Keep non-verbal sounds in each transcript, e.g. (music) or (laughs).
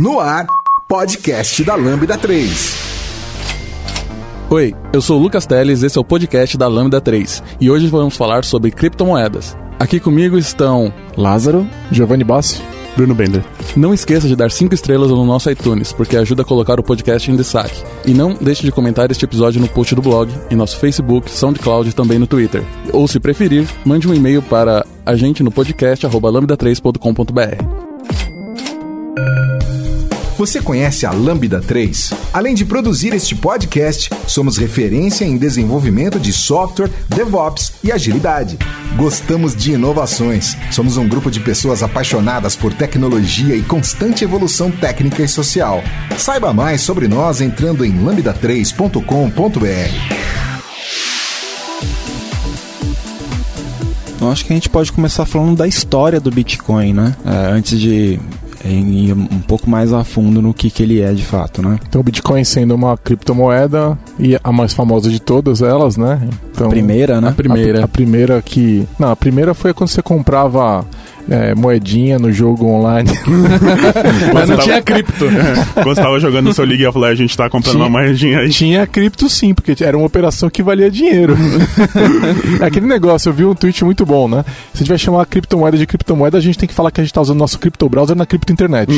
No ar, podcast da Lambda 3. Oi, eu sou o Lucas Teles, esse é o podcast da Lambda 3 e hoje vamos falar sobre criptomoedas. Aqui comigo estão Lázaro, Giovanni Bassi, Bruno Bender. Não esqueça de dar 5 estrelas no nosso iTunes, porque ajuda a colocar o podcast em destaque. E não deixe de comentar este episódio no post do blog, em nosso Facebook, SoundCloud e também no Twitter. Ou se preferir, mande um e-mail para a gente no podcast lambda3.com.br. Você conhece a Lambda 3? Além de produzir este podcast, somos referência em desenvolvimento de software, DevOps e agilidade. Gostamos de inovações. Somos um grupo de pessoas apaixonadas por tecnologia e constante evolução técnica e social. Saiba mais sobre nós entrando em lambda3.com.br. Eu acho que a gente pode começar falando da história do Bitcoin, né? É, antes de em ir um pouco mais a fundo no que, que ele é de fato, né? Então o Bitcoin sendo uma criptomoeda e a mais famosa de todas elas, né? Então, a primeira, né? A primeira. A, a primeira que... Não, a primeira foi quando você comprava é, moedinha no jogo online. (laughs) Mas não tinha cripto. (laughs) Quando você tava jogando no seu League of Legends, a gente tá comprando tinha, uma moedinha aí. Tinha cripto sim, porque era uma operação que valia dinheiro. (laughs) é aquele negócio, eu vi um tweet muito bom, né? Se a gente vai chamar a criptomoeda de criptomoeda, a gente tem que falar que a gente tá usando nosso cripto browser na cripto internet.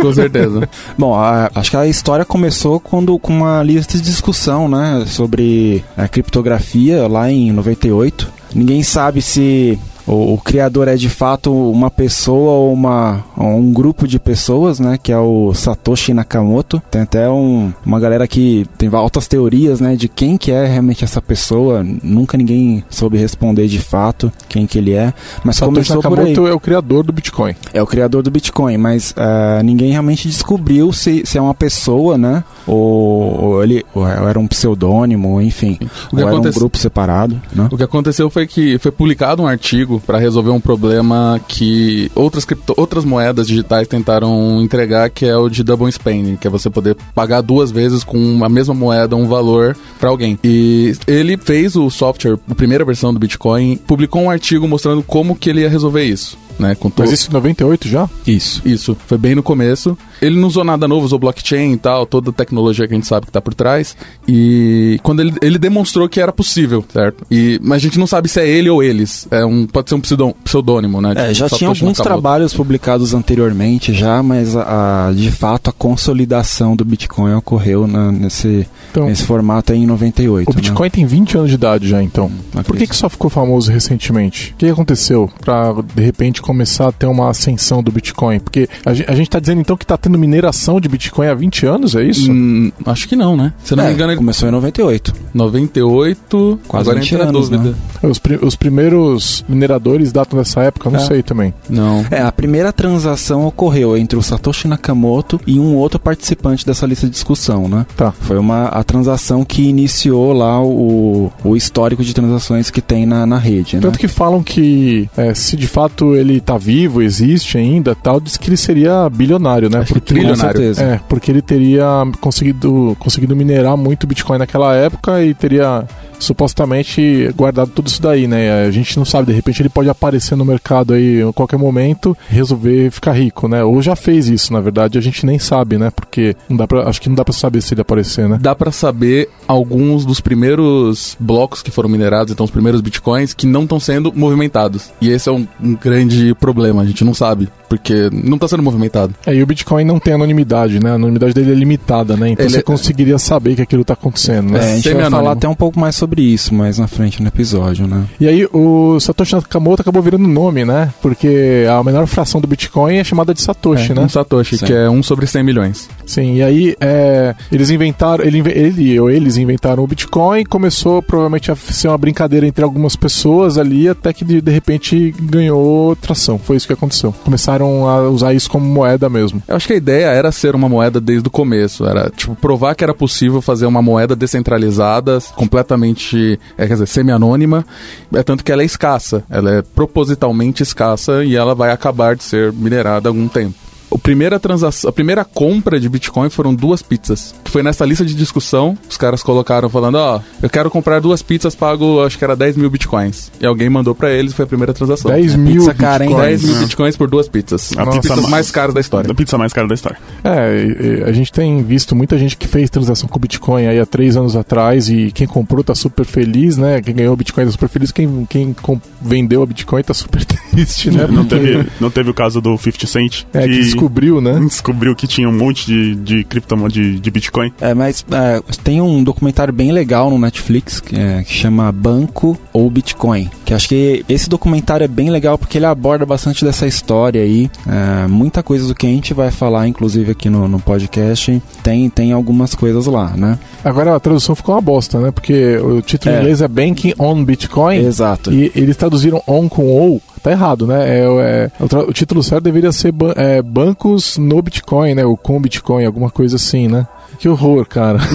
com certeza. Bom, a, acho que a história começou quando com uma lista de discussão, né, sobre a criptografia lá em 98. Ninguém sabe se o, o, criador é de fato uma pessoa ou uma, um grupo de pessoas, né? Que é o Satoshi Nakamoto. Tem até um, uma galera que tem altas teorias, né? De quem que é realmente essa pessoa. Nunca ninguém soube responder de fato quem que ele é. Mas Satoshi Nakamoto é o criador do Bitcoin. É o criador do Bitcoin, mas uh, ninguém realmente descobriu se, se é uma pessoa, né? Ou, ou ele ou era um pseudônimo, enfim. ou era um grupo separado. Né? O que aconteceu foi que foi publicado um artigo para resolver um problema que outras, cripto, outras moedas digitais tentaram entregar, que é o de double spending, que é você poder pagar duas vezes com a mesma moeda um valor para alguém. E ele fez o software, a primeira versão do Bitcoin, publicou um artigo mostrando como que ele ia resolver isso. Né, com Mas isso em 98 já? Isso, isso. Foi bem no começo. Ele não usou nada novo, usou blockchain e tal, toda a tecnologia que a gente sabe que tá por trás. E quando ele, ele demonstrou que era possível, certo? E, mas a gente não sabe se é ele ou eles. É um, pode ser um pseudônimo, né? É, já tinha alguns trabalhos publicados anteriormente já, mas a, a, de fato a consolidação do Bitcoin ocorreu na, nesse, então, nesse formato aí em 98. O Bitcoin né? tem 20 anos de idade já, então. Por que, que só ficou famoso recentemente? O que aconteceu para de repente começar a ter uma ascensão do Bitcoin? Porque a, a gente está dizendo então que está tendo mineração de Bitcoin há 20 anos, é isso? Hum, acho que não, né? Se não é, me engano, ele... começou em 98. 98, quase agora 20 entra anos, dúvida. Né? Os, pri os, primeiros mineradores datam dessa época, não é. sei também. Não. É, a primeira transação ocorreu entre o Satoshi Nakamoto e um outro participante dessa lista de discussão, né? Tá. Foi uma a transação que iniciou lá o, o histórico de transações que tem na, na rede, Tanto né? que falam que é, se de fato ele tá vivo, existe ainda, tal, diz que ele seria bilionário, né? Porque, trilionário. É, porque ele teria conseguido, conseguido minerar muito Bitcoin naquela época e teria supostamente guardado tudo isso daí, né? A gente não sabe, de repente ele pode aparecer no mercado aí a qualquer momento, resolver ficar rico, né? Ou já fez isso, na verdade, a gente nem sabe, né? Porque não dá pra, acho que não dá para saber se ele aparecer, né? Dá para saber alguns dos primeiros blocos que foram minerados, então os primeiros bitcoins que não estão sendo movimentados. E esse é um, um, grande problema, a gente não sabe, porque não está sendo movimentado. É, e o Bitcoin não tem anonimidade, né? A anonimidade dele é limitada, né? Então ele você é... conseguiria saber que aquilo está acontecendo, né? É, a gente vai falar até um pouco mais sobre sobre isso mais na frente no episódio, né? E aí o Satoshi Nakamoto acabou virando nome, né? Porque a menor fração do Bitcoin é chamada de Satoshi, é, né? Um Satoshi, Sim. que é um sobre 100 milhões. Sim, e aí é, eles inventaram, ele, ele ou eles inventaram o Bitcoin, começou provavelmente a ser uma brincadeira entre algumas pessoas ali, até que de, de repente ganhou Foi isso que aconteceu. Começaram a usar isso como moeda mesmo. Eu acho que a ideia era ser uma moeda desde o começo, era tipo provar que era possível fazer uma moeda descentralizada, completamente é, quer dizer, semi-anônima, é tanto que ela é escassa. Ela é propositalmente escassa e ela vai acabar de ser minerada algum tempo. A primeira transação, a primeira compra de Bitcoin foram duas pizzas. Que foi nessa lista de discussão, os caras colocaram falando, ó, eu quero comprar duas pizzas, pago acho que era 10 mil Bitcoins. E alguém mandou pra eles, foi a primeira transação. 10 mil pizza cara, hein? bitcoins. 10 mil É. Bitcoins por duas pizzas. A pizza pizzas ma- mais caras da história. A pizza mais cara da história. É, a gente tem visto muita gente que fez transação com Bitcoin aí há três anos atrás e quem comprou tá super feliz, né? Quem ganhou Bitcoin tá super feliz, quem, quem vendeu a Bitcoin tá super (laughs) triste, né? Não Porque- teve, não teve o caso do 50 Cent, É, que descobriu, né? (laughs) descobriu que tinha um monte de, de criptomoeda de, de Bitcoin. É, mas é, tem um documentário bem legal no Netflix que, é, que chama Banco ou Bitcoin. Que acho que esse documentário é bem legal porque ele aborda bastante dessa história aí. É, muita coisa do que a gente vai falar, inclusive aqui no, no podcast, tem, tem algumas coisas lá, né? Agora a tradução ficou uma bosta, né? Porque o título em É. inglês é Banking on Bitcoin Exato. e eles traduziram on com ou. Tá errado, né? É, é- o, tra- o título certo deveria ser ban- é, Bancos no Bitcoin, né? Ou com Bitcoin, alguma coisa assim, né? Que horror, cara. (laughs)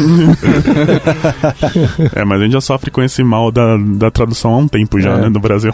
É, mas a gente já sofre com esse mal da, da tradução há um tempo já, É. né, no Brasil.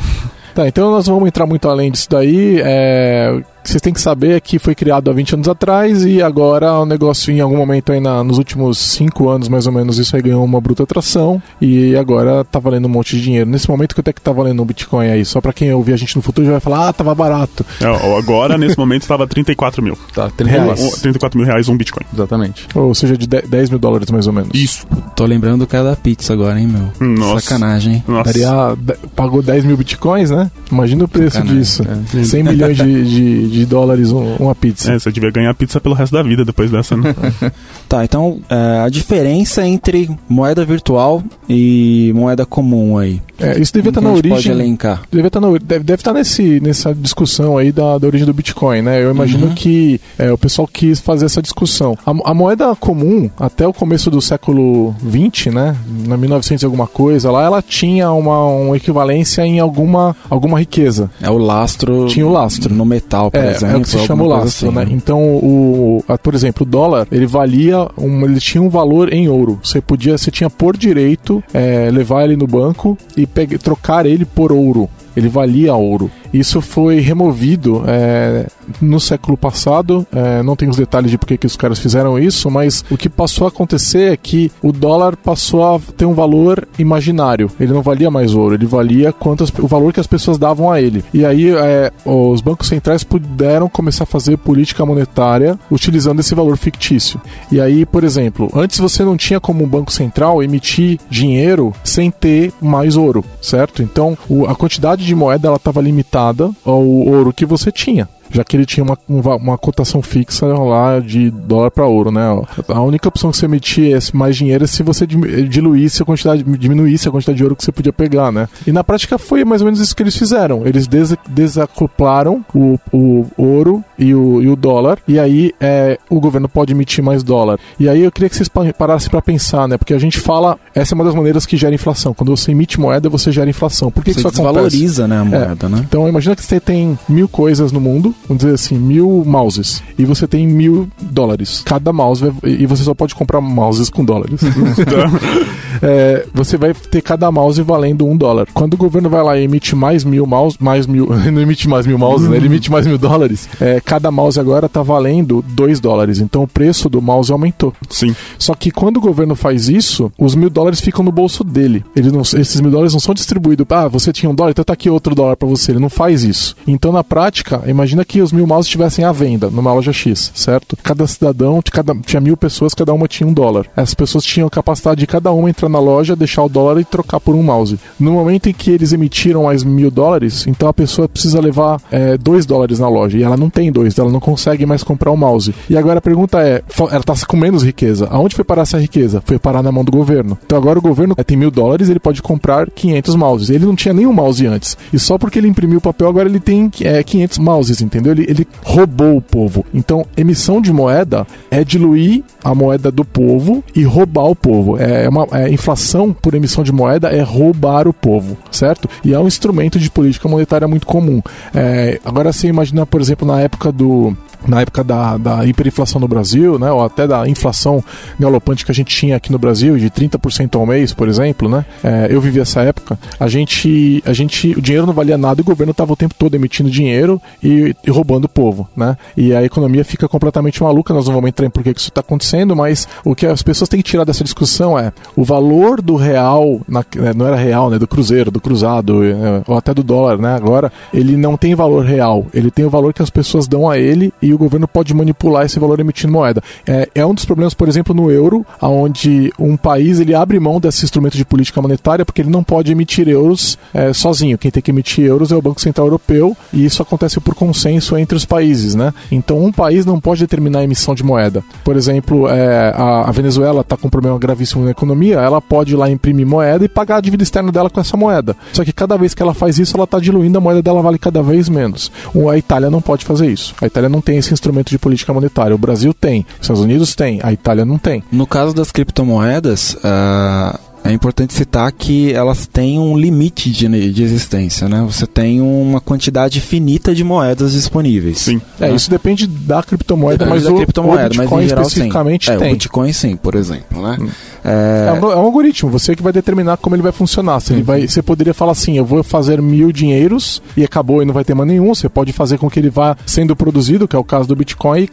Tá, então nós vamos entrar muito além disso daí. É, que vocês têm que saber é que foi criado há 20 anos atrás e agora o negócio, em algum momento aí na- nos últimos 5 anos, mais ou menos, isso aí ganhou uma bruta atração e agora tá valendo um monte de dinheiro. Nesse momento, quanto é que tá valendo um Bitcoin aí? Só pra quem ouvir a gente no futuro já vai falar, ah, tava barato. É, agora, nesse momento, estava 34 mil. Tá, 30 Reais. Um- 34 mil reais um Bitcoin. Exatamente. Ou seja, de 10 10 mil dólares mais ou menos. Isso. Tô lembrando do cara da pizza agora, hein, meu? Nossa. Sacanagem, hein? Nossa. Daria, pagou 10 mil bitcoins, né? Imagina o preço Sacanagem. disso. É. 100 milhões de, de, de dólares um- uma pizza. É, você devia ganhar pizza pelo resto da vida depois dessa, né? (laughs) Tá, então é, a diferença entre moeda virtual e moeda comum aí. É, isso devia estar Como na que a gente origem. Pode elencar. Deve estar, na, deve, deve estar nesse, nessa discussão aí da, da origem do Bitcoin, né? Eu imagino Uhum. que é, o pessoal quis fazer essa discussão. A, a moeda comum, até o começo do século XX, né? Na 1900 e alguma coisa lá, ela tinha uma, uma equivalência em alguma, alguma riqueza. É o lastro. Tinha o lastro. No metal, por É, exemplo. é o que se chama o lastro, assim, né? Então, o, a- por exemplo, o dólar, ele valia, um, ele tinha um valor em ouro. Você podia, você tinha por direito é, levar ele no banco e pegue- trocar ele por ouro. Ele valia ouro. Isso foi removido é, no século passado. é, não tenho os detalhes de por que que os caras fizeram isso, mas o que passou a acontecer é que o dólar passou a ter um valor imaginário. Ele não valia mais ouro, ele valia quantas, o valor que as pessoas davam a ele. E aí é, os bancos centrais puderam começar a fazer política monetária utilizando esse valor fictício. E aí, por exemplo, antes você não tinha como um banco central emitir dinheiro sem ter mais ouro, certo? Então o- a quantidade de moeda ela estava limitada ao ouro que você tinha. Já que ele tinha uma, um uma cotação fixa lá de dólar para ouro, né? A única opção que você emitia esse mais dinheiro é se você dim- diluísse a quantidade, diminuísse a quantidade de ouro que você podia pegar, né? E na prática foi mais ou menos isso que eles fizeram. Eles des desacoplaram o, o ouro e o, e o dólar, e aí é, o governo pode emitir mais dólar. E aí eu queria que vocês pa- parassem para pensar, né? Porque a gente fala, essa é uma das maneiras que gera inflação. Quando você emite moeda, você gera inflação. Por que, que Você isso acontece? desvaloriza, né, a moeda, né? Então imagina que você tem mil coisas no mundo, vamos dizer assim, mil mouses, e você tem mil dólares. Cada mouse e você só pode comprar mouses com dólares. (laughs) (laughs) É, você vai ter cada mouse valendo um dólar. Quando o governo vai lá e emite mais mil mouse, mais mil, (laughs) não emite mais mil mouse, né? Ele emite mais mil dólares. é, cada mouse agora tá valendo dois dólares. Então o preço do mouse aumentou. Sim. Só que quando o governo faz isso, os mil dólares ficam no bolso dele. Ele não, esses mil dólares não são distribuídos. Ah, você tinha um dólar, então tá aqui outro dólar pra você. Ele não faz isso. Então, na prática, imagina que os mil mouses estivessem à venda numa loja X, certo? Cada cidadão, cada, tinha mil pessoas, cada uma tinha um dólar. Essas pessoas tinham a capacidade de cada uma entrar na loja, deixar o dólar e trocar por um mouse. No momento em que eles emitiram mais mil dólares, então a pessoa precisa levar é, dois dólares na loja. E ela não tem dois, ela não consegue mais comprar o mouse. E agora a pergunta é: ela tá com menos riqueza. Aonde foi parar essa riqueza? Foi parar na mão do governo. Então agora o governo é, tem mil dólares, ele pode comprar 500 mouses. Ele não tinha nenhum mouse antes. E só porque ele imprimiu o papel, agora ele tem é, 500 mouses, entendeu? Ele, ele roubou o povo. Então, emissão de moeda é diluir a moeda do povo e roubar o povo. É uma é, inflação por emissão de moeda é roubar o povo, certo? E é um instrumento de política monetária muito comum. É, agora você imagina, por exemplo, na época do na época da, da hiperinflação no Brasil, né, ou até da inflação galopante que a gente tinha aqui no Brasil, de 30% ao mês, por exemplo, né, é, eu vivi essa época, a gente, a gente, o dinheiro não valia nada e o governo estava o tempo todo emitindo dinheiro e, e, roubando o povo, né, e a economia fica completamente maluca, nós não vamos entrar em por que isso está acontecendo, mas o que as pessoas têm que tirar dessa discussão é o valor do real, na, né, não era real, né, do cruzeiro, do cruzado, é, ou até do dólar, né, agora, ele não tem valor real, ele tem o valor que as pessoas dão a ele e o governo pode manipular esse valor emitindo moeda. É, é um dos problemas, por exemplo, no euro, onde um país ele abre mão desse instrumento de política monetária porque ele não pode emitir euros é, sozinho. Quem tem que emitir euros é o Banco Central Europeu e isso acontece por consenso entre os países, né? Então um país não pode determinar a emissão de moeda. Por exemplo, é, a, a, Venezuela está com um problema gravíssimo na economia, ela pode ir lá imprimir moeda e pagar a dívida externa dela com essa moeda. Só que cada vez que ela faz isso, ela está diluindo, a moeda dela vale cada vez menos. A Itália não pode fazer isso. A Itália não tem esse instrumento de política monetária. O Brasil tem, os Estados Unidos tem, a Itália não tem. No caso das criptomoedas, uh, é importante citar que elas têm um limite de, de existência, né? Você tem uma quantidade finita de moedas disponíveis. Sim. É, né? isso depende da criptomoeda, mas da o, criptomoeda, o Bitcoin mas geral, especificamente sim. tem. É, o Bitcoin sim, por exemplo, né? Hum. É... É, um, é... um, algoritmo, você que vai determinar como ele vai funcionar. Se ele vai, você poderia falar assim, eu vou fazer mil dinheiros e acabou e não vai ter mais nenhum. Você pode fazer com que ele vá sendo produzido, que é o caso do Bitcoin,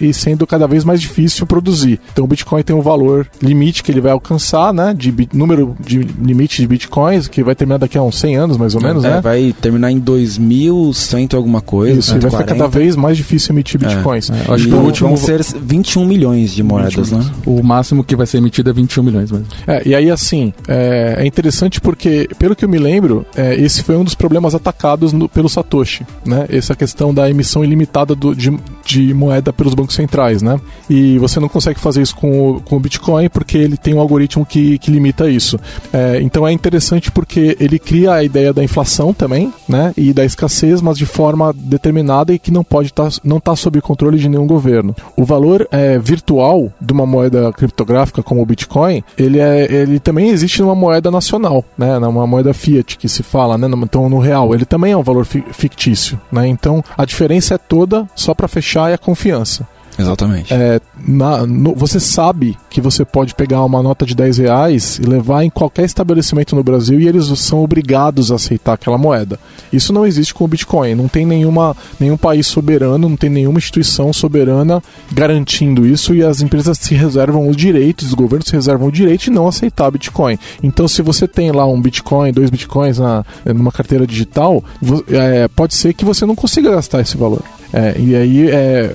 e, e sendo cada vez mais difícil produzir. Então o Bitcoin tem um valor limite que ele vai alcançar, né? De número de limite de bitcoins, que vai terminar daqui a uns 100 anos, mais ou menos, é, né? Vai terminar em 2100 alguma coisa. Isso, e vai ficar cada vez mais difícil emitir é. bitcoins. É, acho que o último vão ser 21 milhões de moedas, né? O máximo que vai ser emitido é 21 milhões mesmo. É, e aí assim, é, é interessante porque, pelo que eu me lembro, é, esse foi um dos problemas atacados no, pelo Satoshi, né? Essa questão da emissão ilimitada do, de, de moeda pelos bancos centrais, né? E você não consegue fazer isso com o, com o Bitcoin porque ele tem um algoritmo que, que limita isso. É, então é interessante porque ele cria a ideia da inflação também, né? E da escassez, mas de forma determinada e que não pode estar, tá, não tá sob controle de nenhum governo. O valor é, virtual de uma moeda criptográfica como o Bitcoin, ele, é, ele também existe numa moeda nacional, né? Numa moeda fiat que se fala, né? Então no real, ele também é um valor fictício, né? Então a diferença é toda só para fechar é a confiança. Exatamente. É, na, no, você sabe que você pode pegar uma nota de 10 reais e levar em qualquer estabelecimento no Brasil e eles são obrigados a aceitar aquela moeda. Isso não existe com o Bitcoin. Não tem nenhuma, nenhum país soberano, não tem nenhuma instituição soberana garantindo isso e as empresas se reservam o direito, os governos se reservam o direito de não aceitar Bitcoin. Então, se você tem lá um Bitcoin, dois Bitcoins na, numa carteira digital, é, pode ser que você não consiga gastar esse valor. É, e aí, é,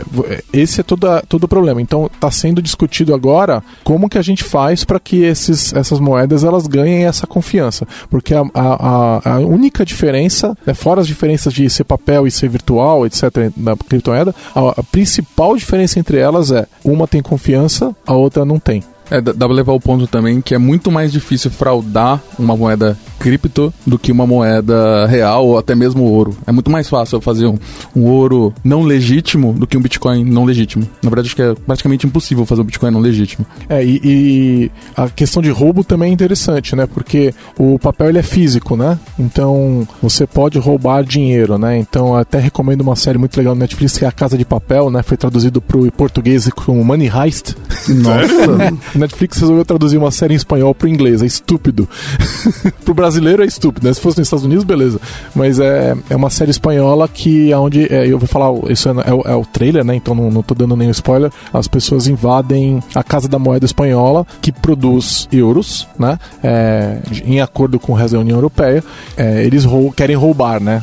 esse é todo, todo o problema. Então, está sendo discutido agora como que a gente faz para que esses, essas moedas elas ganhem essa confiança. Porque a, a, a única diferença, né, fora as diferenças de ser papel e ser virtual, etc., na criptomoeda, a, a principal diferença entre elas é uma tem confiança, a outra não tem. É, dá pra levar o ponto também que é muito mais difícil fraudar uma moeda cripto do que uma moeda real ou até mesmo ouro. É muito mais fácil fazer um, um ouro não legítimo do que um Bitcoin não legítimo. Na verdade, acho que é praticamente impossível fazer um Bitcoin não legítimo. É, e, e, a questão de roubo também é interessante, né? Porque o papel ele é físico, né? Então você pode roubar dinheiro, né? Então até recomendo uma série muito legal no Netflix que é A Casa de Papel, né? Foi traduzido para o português como Money Heist. Nossa! (laughs) (laughs) Netflix resolveu traduzir uma série em espanhol pro inglês, é estúpido. (laughs) pro brasileiro é estúpido, né? Se fosse nos Estados Unidos, beleza. Mas é, é uma série espanhola que é onde é, eu vou falar, isso é, é, é, o trailer, né? Então não, não tô dando nenhum spoiler. As pessoas invadem a Casa da Moeda Espanhola, que produz euros, né? É, em acordo com o resto da União Europeia. É, eles rou querem roubar, né?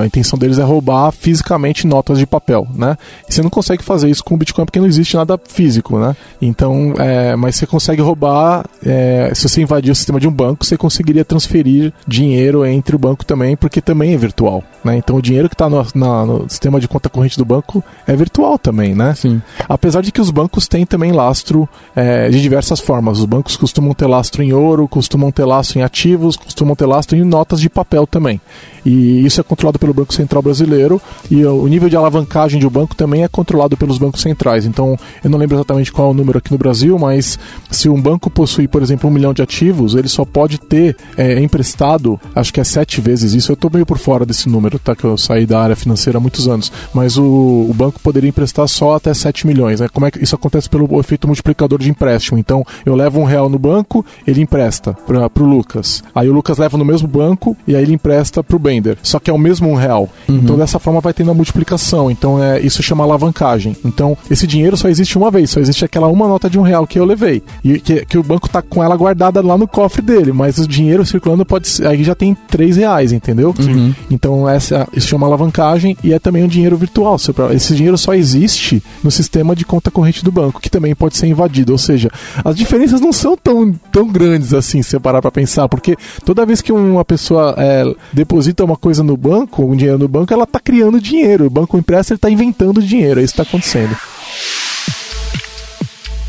A intenção deles é roubar fisicamente notas de papel, né? E você não consegue fazer isso com o Bitcoin porque não existe nada físico, né? Então, é, mas você consegue roubar. É, se você invadir o sistema de um banco, você conseguiria transferir dinheiro entre o banco também, porque também é virtual. Né? Então o dinheiro que está no, no, sistema de conta corrente do banco é virtual também, né? Sim. Apesar de que os bancos têm também lastro é, de diversas formas. Os bancos costumam ter lastro em ouro, costumam ter lastro em ativos, costumam ter lastro em notas de papel também. E isso é controlado pelo Banco Central Brasileiro e o nível de alavancagem de um banco também é controlado pelos bancos centrais. Então, eu não lembro exatamente qual é o número aqui no Brasil, mas se um banco possui, por exemplo, um milhão de ativos, ele só pode ter, é, emprestado, acho que é sete vezes isso. Eu tô meio por fora desse número, tá? Que eu saí da área financeira há muitos anos. Mas o, o banco poderia emprestar só até 7 milhões. Né? Como é que isso acontece pelo efeito multiplicador de empréstimo? Então, eu levo um real no banco, ele empresta para pro Lucas. Aí o Lucas leva no mesmo banco e aí ele empresta pro Bender. Só que é o mesmo um real. Uhum. Então, dessa forma vai tendo a multiplicação. Então, é, isso chama alavancagem. Então, esse dinheiro só existe uma vez, só existe aquela uma nota de um real que eu levei. E que, que o banco tá com ela guardada lá no cofre dele, mas o dinheiro circulando pode ser, aí já tem três reais, entendeu? Uhum. Então, essa, isso chama alavancagem e é também um dinheiro virtual. Esse dinheiro só existe no sistema de conta corrente do banco, que também pode ser invadido. Ou seja, as diferenças não são tão, tão grandes assim, se você parar para pensar, porque toda vez que uma pessoa é, deposita uma coisa no banco, um dinheiro no banco, ela está criando dinheiro. O banco empresta, ele está inventando dinheiro. É isso que está acontecendo.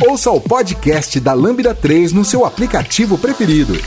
Ouça o podcast da Lambda 3 no seu aplicativo preferido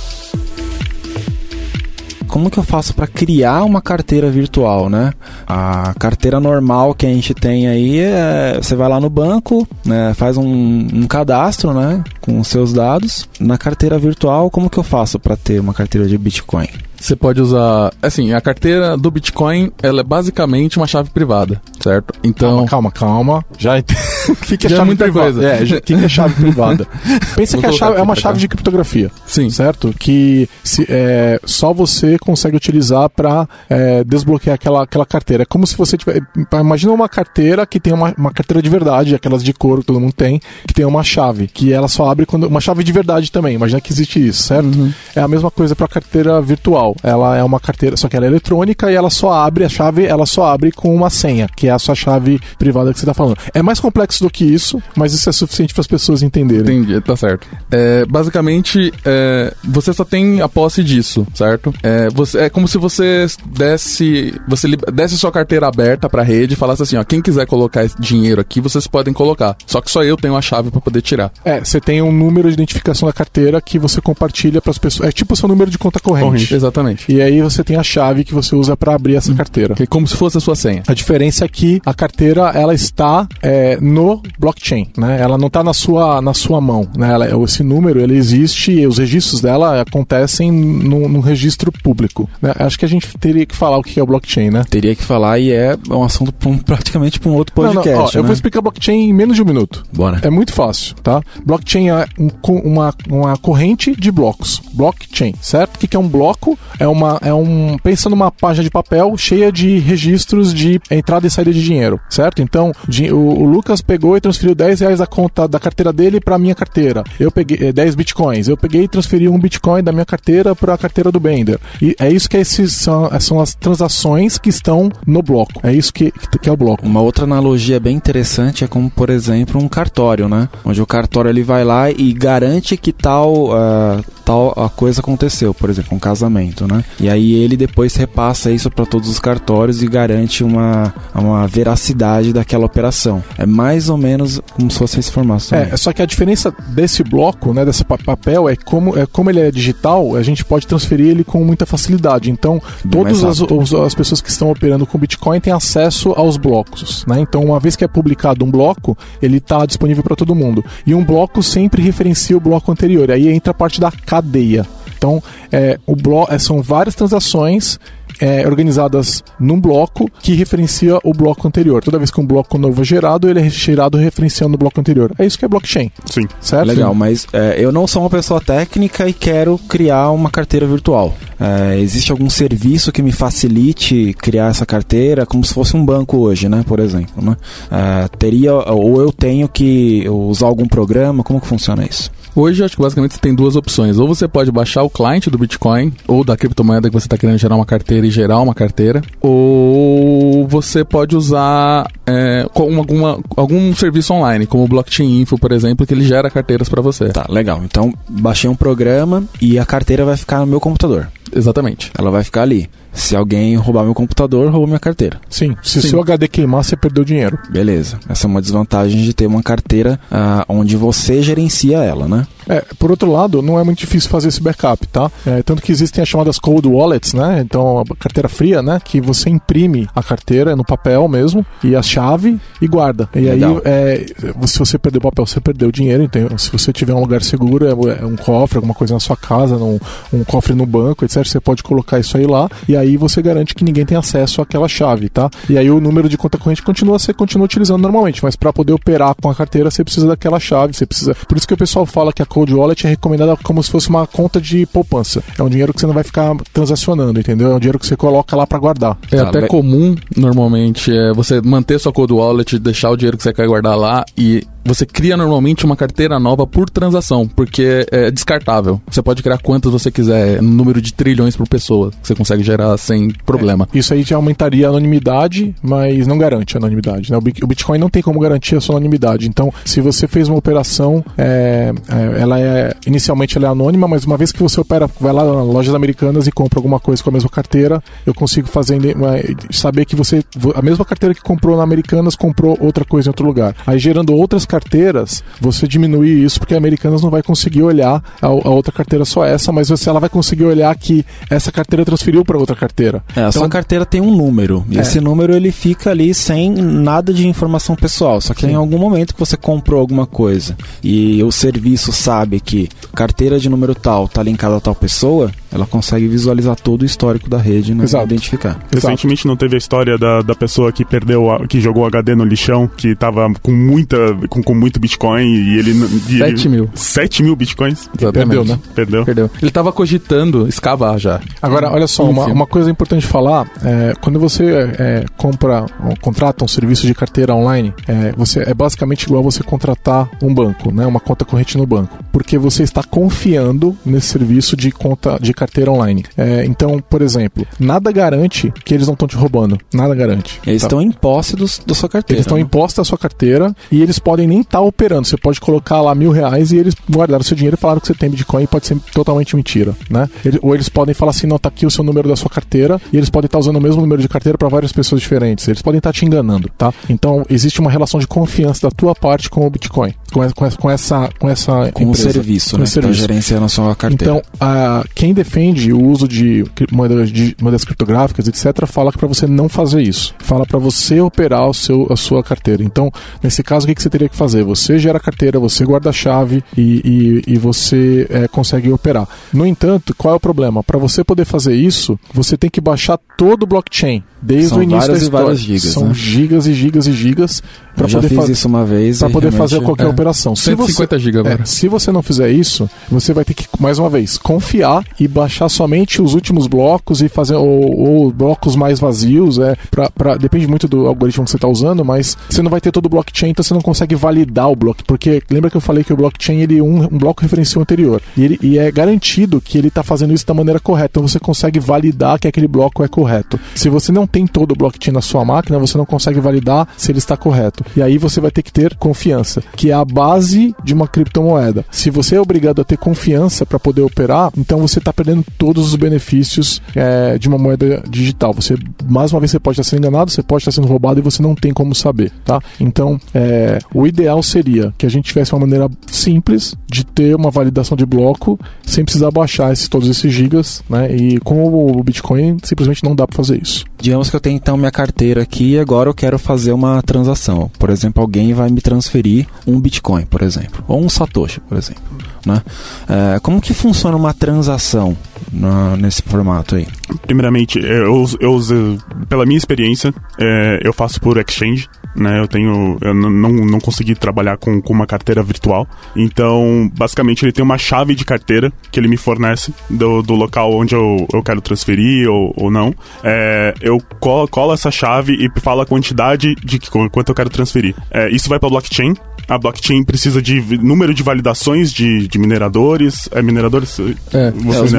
como que eu faço para criar uma carteira virtual, né? A carteira normal que a gente tem aí é você vai lá no banco, né, faz um, um cadastro, né, com os seus dados. Na carteira virtual, como que eu faço para ter uma carteira de Bitcoin? Você pode usar. Assim, a carteira do Bitcoin ela é basicamente uma chave privada, certo? Então. Calma, calma, calma. Já. (laughs) O que, que é chave muita privada? Coisa. É, o que, que é chave privada? (laughs) Pensa que a chave é uma chave de criptografia. Sim. Certo? Que se, é, só você consegue utilizar para é, desbloquear aquela, aquela carteira. É como se você tiver. Imagina uma carteira que tem uma, uma carteira de verdade, aquelas de couro que todo mundo tem, que tem uma chave, que ela só abre quando. Uma chave de verdade também. Imagina que existe isso, certo? Uhum. É a mesma coisa para a carteira virtual. Ela é uma carteira, só que ela é eletrônica e ela só abre a chave, ela só abre com uma senha, que é a sua chave privada que você está falando. É mais complexo do que isso, mas isso é suficiente para as pessoas entenderem. Entendi, tá certo. É, basicamente, é, você só tem a posse disso, certo? É, você, é como se você desse, você desse sua carteira aberta para a rede e falasse assim, ó, quem quiser colocar esse dinheiro aqui, vocês podem colocar. Só que só eu tenho a chave para poder tirar. É, você tem um número de identificação da carteira que você compartilha para as pessoas. É tipo o seu número de conta corrente. corrente. Exatamente. E aí você tem a chave que você usa para abrir essa hum. carteira. É como se fosse a sua senha. A diferença é que a carteira ela está é, no blockchain, né? Ela não está na sua, na sua mão, né? Ela, esse número ele existe e os registros dela acontecem num, registro público. Né? Acho que a gente teria que falar o que é o blockchain, né? Teria que falar e é um assunto pra praticamente para um outro podcast. Não, não, ó, né? Eu vou explicar blockchain em menos de um minuto. Bora. É muito fácil, tá? Blockchain é um, uma, uma corrente de blocos. Blockchain, certo? O que é um bloco? É uma é um pensa numa página de papel cheia de registros de entrada e saída de dinheiro, certo? Então, o, o Lucas pegou e transferiu 10 reais da conta da carteira dele para minha carteira. Eu peguei 10 eh, bitcoins. Eu peguei e transferi um bitcoin da minha carteira para a carteira do Bender. E é isso que esses são, são as transações que estão no bloco. É isso que, que é o bloco. Uma outra analogia bem interessante é como, por exemplo, um cartório, né? Onde o cartório ele vai lá e garante que tal, uh, tal a coisa aconteceu, por exemplo, um casamento, né? E aí ele depois repassa isso para todos os cartórios e garante uma, uma veracidade daquela operação. É mais ou menos como se fosse esse formato. Também. É, só que a diferença desse bloco, né, desse papel, é como, é como ele é digital, a gente pode transferir ele com muita facilidade. Então, todas as, as pessoas que estão operando com Bitcoin têm acesso aos blocos. Né? Então, uma vez que é publicado um bloco, ele está disponível para todo mundo. E um bloco sempre referencia o bloco anterior. Aí entra a parte da cadeia. Então, é, o blo é, são várias transações é, organizadas num bloco que referencia o bloco anterior. Toda vez que um bloco novo é gerado, ele é gerado referenciando o bloco anterior. É isso que é blockchain. Sim. Certo? Legal, mas é, eu não sou uma pessoa técnica e quero criar uma carteira virtual. É, existe algum serviço que me facilite criar essa carteira, como se fosse um banco hoje, né? Por exemplo. Né? É, teria, ou eu tenho que usar algum programa, como que funciona isso? Hoje, acho que basicamente você tem duas opções. Ou você pode baixar o cliente do Bitcoin, ou da criptomoeda que você está querendo gerar uma carteira e gerar uma carteira, ou você pode usar é, alguma, algum serviço online, como o Blockchain Info, por exemplo, que ele gera carteiras para você. Tá, legal. Então, baixei um programa e a carteira vai ficar no meu computador. Exatamente. Ela vai ficar ali. Se alguém roubar meu computador, roubou minha carteira. Sim, se Sim. seu HD queimar, você perdeu dinheiro. Beleza. Essa é uma desvantagem de ter uma carteira uh, onde você gerencia ela, né? É, por outro lado, não é muito difícil fazer esse backup, tá? É, tanto que existem as chamadas cold wallets, né? Então, a carteira fria, né? Que você imprime a carteira no papel mesmo e a chave e guarda. E Legal. aí, é, se você perder o papel, você perdeu o dinheiro. Então, se você tiver um lugar seguro, é é um cofre, alguma coisa na sua casa, num, um cofre no banco, etc., você pode colocar isso aí lá e aí você garante que ninguém tem acesso àquela chave, tá? E aí o número de conta corrente continua, você continua utilizando normalmente, mas para poder operar com a carteira, você precisa daquela chave, você precisa. Por isso que o pessoal fala que a Cold Wallet é recomendada como se fosse uma conta de poupança. É um dinheiro que você não vai ficar transacionando, entendeu? É um dinheiro que você coloca lá para guardar. É Tá, até le- comum, normalmente, é você manter sua cold wallet, deixar o dinheiro que você quer guardar lá e você cria normalmente uma carteira nova por transação, porque é descartável. Você pode criar quantas você quiser, um número de trilhões por pessoa, que você consegue gerar sem problema. Isso aí já aumentaria a anonimidade, mas não garante a anonimidade. Né? O Bit- o Bitcoin não tem como garantir a sua anonimidade. Então, se você fez uma operação, é, é, ela é inicialmente ela é anônima, mas uma vez que você opera, vai lá nas lojas americanas e compra alguma coisa com a mesma carteira, eu consigo fazer uma- saber que você a mesma carteira que comprou na Americanas comprou outra coisa em outro lugar. Aí gerando outras carteiras, você diminui isso porque a Americanas não vai conseguir olhar a, a outra carteira só essa, mas você ela vai conseguir olhar que essa carteira transferiu para outra carteira. É, a sua Então- carteira tem um número. E É. esse número ele fica ali sem nada de informação pessoal. Só que Sim. em algum momento que você comprou alguma coisa e o serviço sabe que carteira de número tal tá linkada a tal pessoa, ela consegue visualizar todo o histórico da rede né, e Exato. identificar. Recentemente não teve a história da, da pessoa que perdeu, a- que jogou HD no lixão, que tava com muita, com, com muito Bitcoin e ele... E ele 7 mil. 7 mil Bitcoins? Exatamente. Perdeu, né? Perdeu. Perdeu. Ele tava cogitando escavar já. Agora, olha só, uma, uma coisa importante falar: é, quando você é, compra ou contrata um serviço de carteira online, é, você é basicamente igual você contratar um banco, né, uma conta corrente no banco, porque você está confiando nesse serviço de conta de carteira online. É, então, por exemplo, nada garante que eles não estão te roubando, nada garante. Eles tá? estão em posse dos, da sua carteira. Eles estão né? impostos à sua carteira e eles podem nem estar operando. Você pode colocar lá mil reais e eles guardaram seu dinheiro e falaram que você tem Bitcoin e pode ser totalmente mentira, né? Ele- ou eles podem falar assim, não, tá aqui o seu número da sua carteira e eles podem estar usando o mesmo número de carteira para várias pessoas diferentes. Eles podem estar te enganando, tá? Então existe uma relação de confiança da tua parte com o Bitcoin, com essa, com essa, com essa, com com o empresa, serviço, com né? tá serviço. gerenciando a sua carteira. Então, a, quem defende o uso de moedas, de moedas criptográficas, etc., fala para você não fazer isso. Fala para você operar o seu, a sua carteira. Então, nesse caso, o que, que você teria que fazer? Você gera a carteira, você guarda a chave e, e, e você é, consegue operar. No entanto, qual é o problema? Para você poder fazer isso, você tem que baixar todo o blockchain, desde São o início da várias história. gigas, São né? gigas e gigas e gigas para poder, fazer isso uma vez. para poder fazer qualquer é. operação. Se você- 150 GB agora. é, se você não fizer isso, você vai ter que, mais uma vez, confiar e baixar somente os últimos blocos e fazer ou, ou blocos mais vazios. É, pra, pra- depende muito do algoritmo que você está usando, mas você não vai ter todo o blockchain, então você não consegue validar o bloco. Porque lembra que eu falei que o blockchain ele um, um bloco referencia o anterior. E, ele, e é garantido que ele está fazendo isso da maneira correta. Então você consegue validar que aquele bloco é correto. Se você não tem todo o blockchain na sua máquina, você não consegue validar se ele está correto. E aí você vai ter que ter confiança, que é a base de uma criptomoeda. Se você é obrigado a ter confiança para poder operar, então você está perdendo todos os benefícios é, de uma moeda digital. Você, mais uma vez, você pode estar sendo enganado, você pode estar sendo roubado e você não tem como saber, tá? Então, é, o ideal seria que a gente tivesse uma maneira simples de ter uma validação de bloco sem precisar baixar esses, todos esses gigas, né? E com o Bitcoin simplesmente não dá para fazer isso. Digamos que eu tenho então minha carteira aqui e agora eu quero fazer uma transação. Por exemplo, alguém vai me transferir um Bitcoin, por exemplo, ou um Satoshi, por exemplo. Né? É, como que funciona uma transação na- nesse formato aí? Primeiramente, eu, eu uso, pela minha experiência, é, eu faço por exchange, né? Eu tenho, eu não, não consegui trabalhar com, com uma carteira virtual. Então, basicamente, ele tem uma chave de carteira que ele me fornece do, do local onde eu, eu quero transferir ou, ou não. É, eu colo, colo essa chave e falo a quantidade de que, quanto eu quero transferir. É, isso vai para blockchain. A blockchain precisa de número de validações de, de mineradores. É mineradores? É. É, os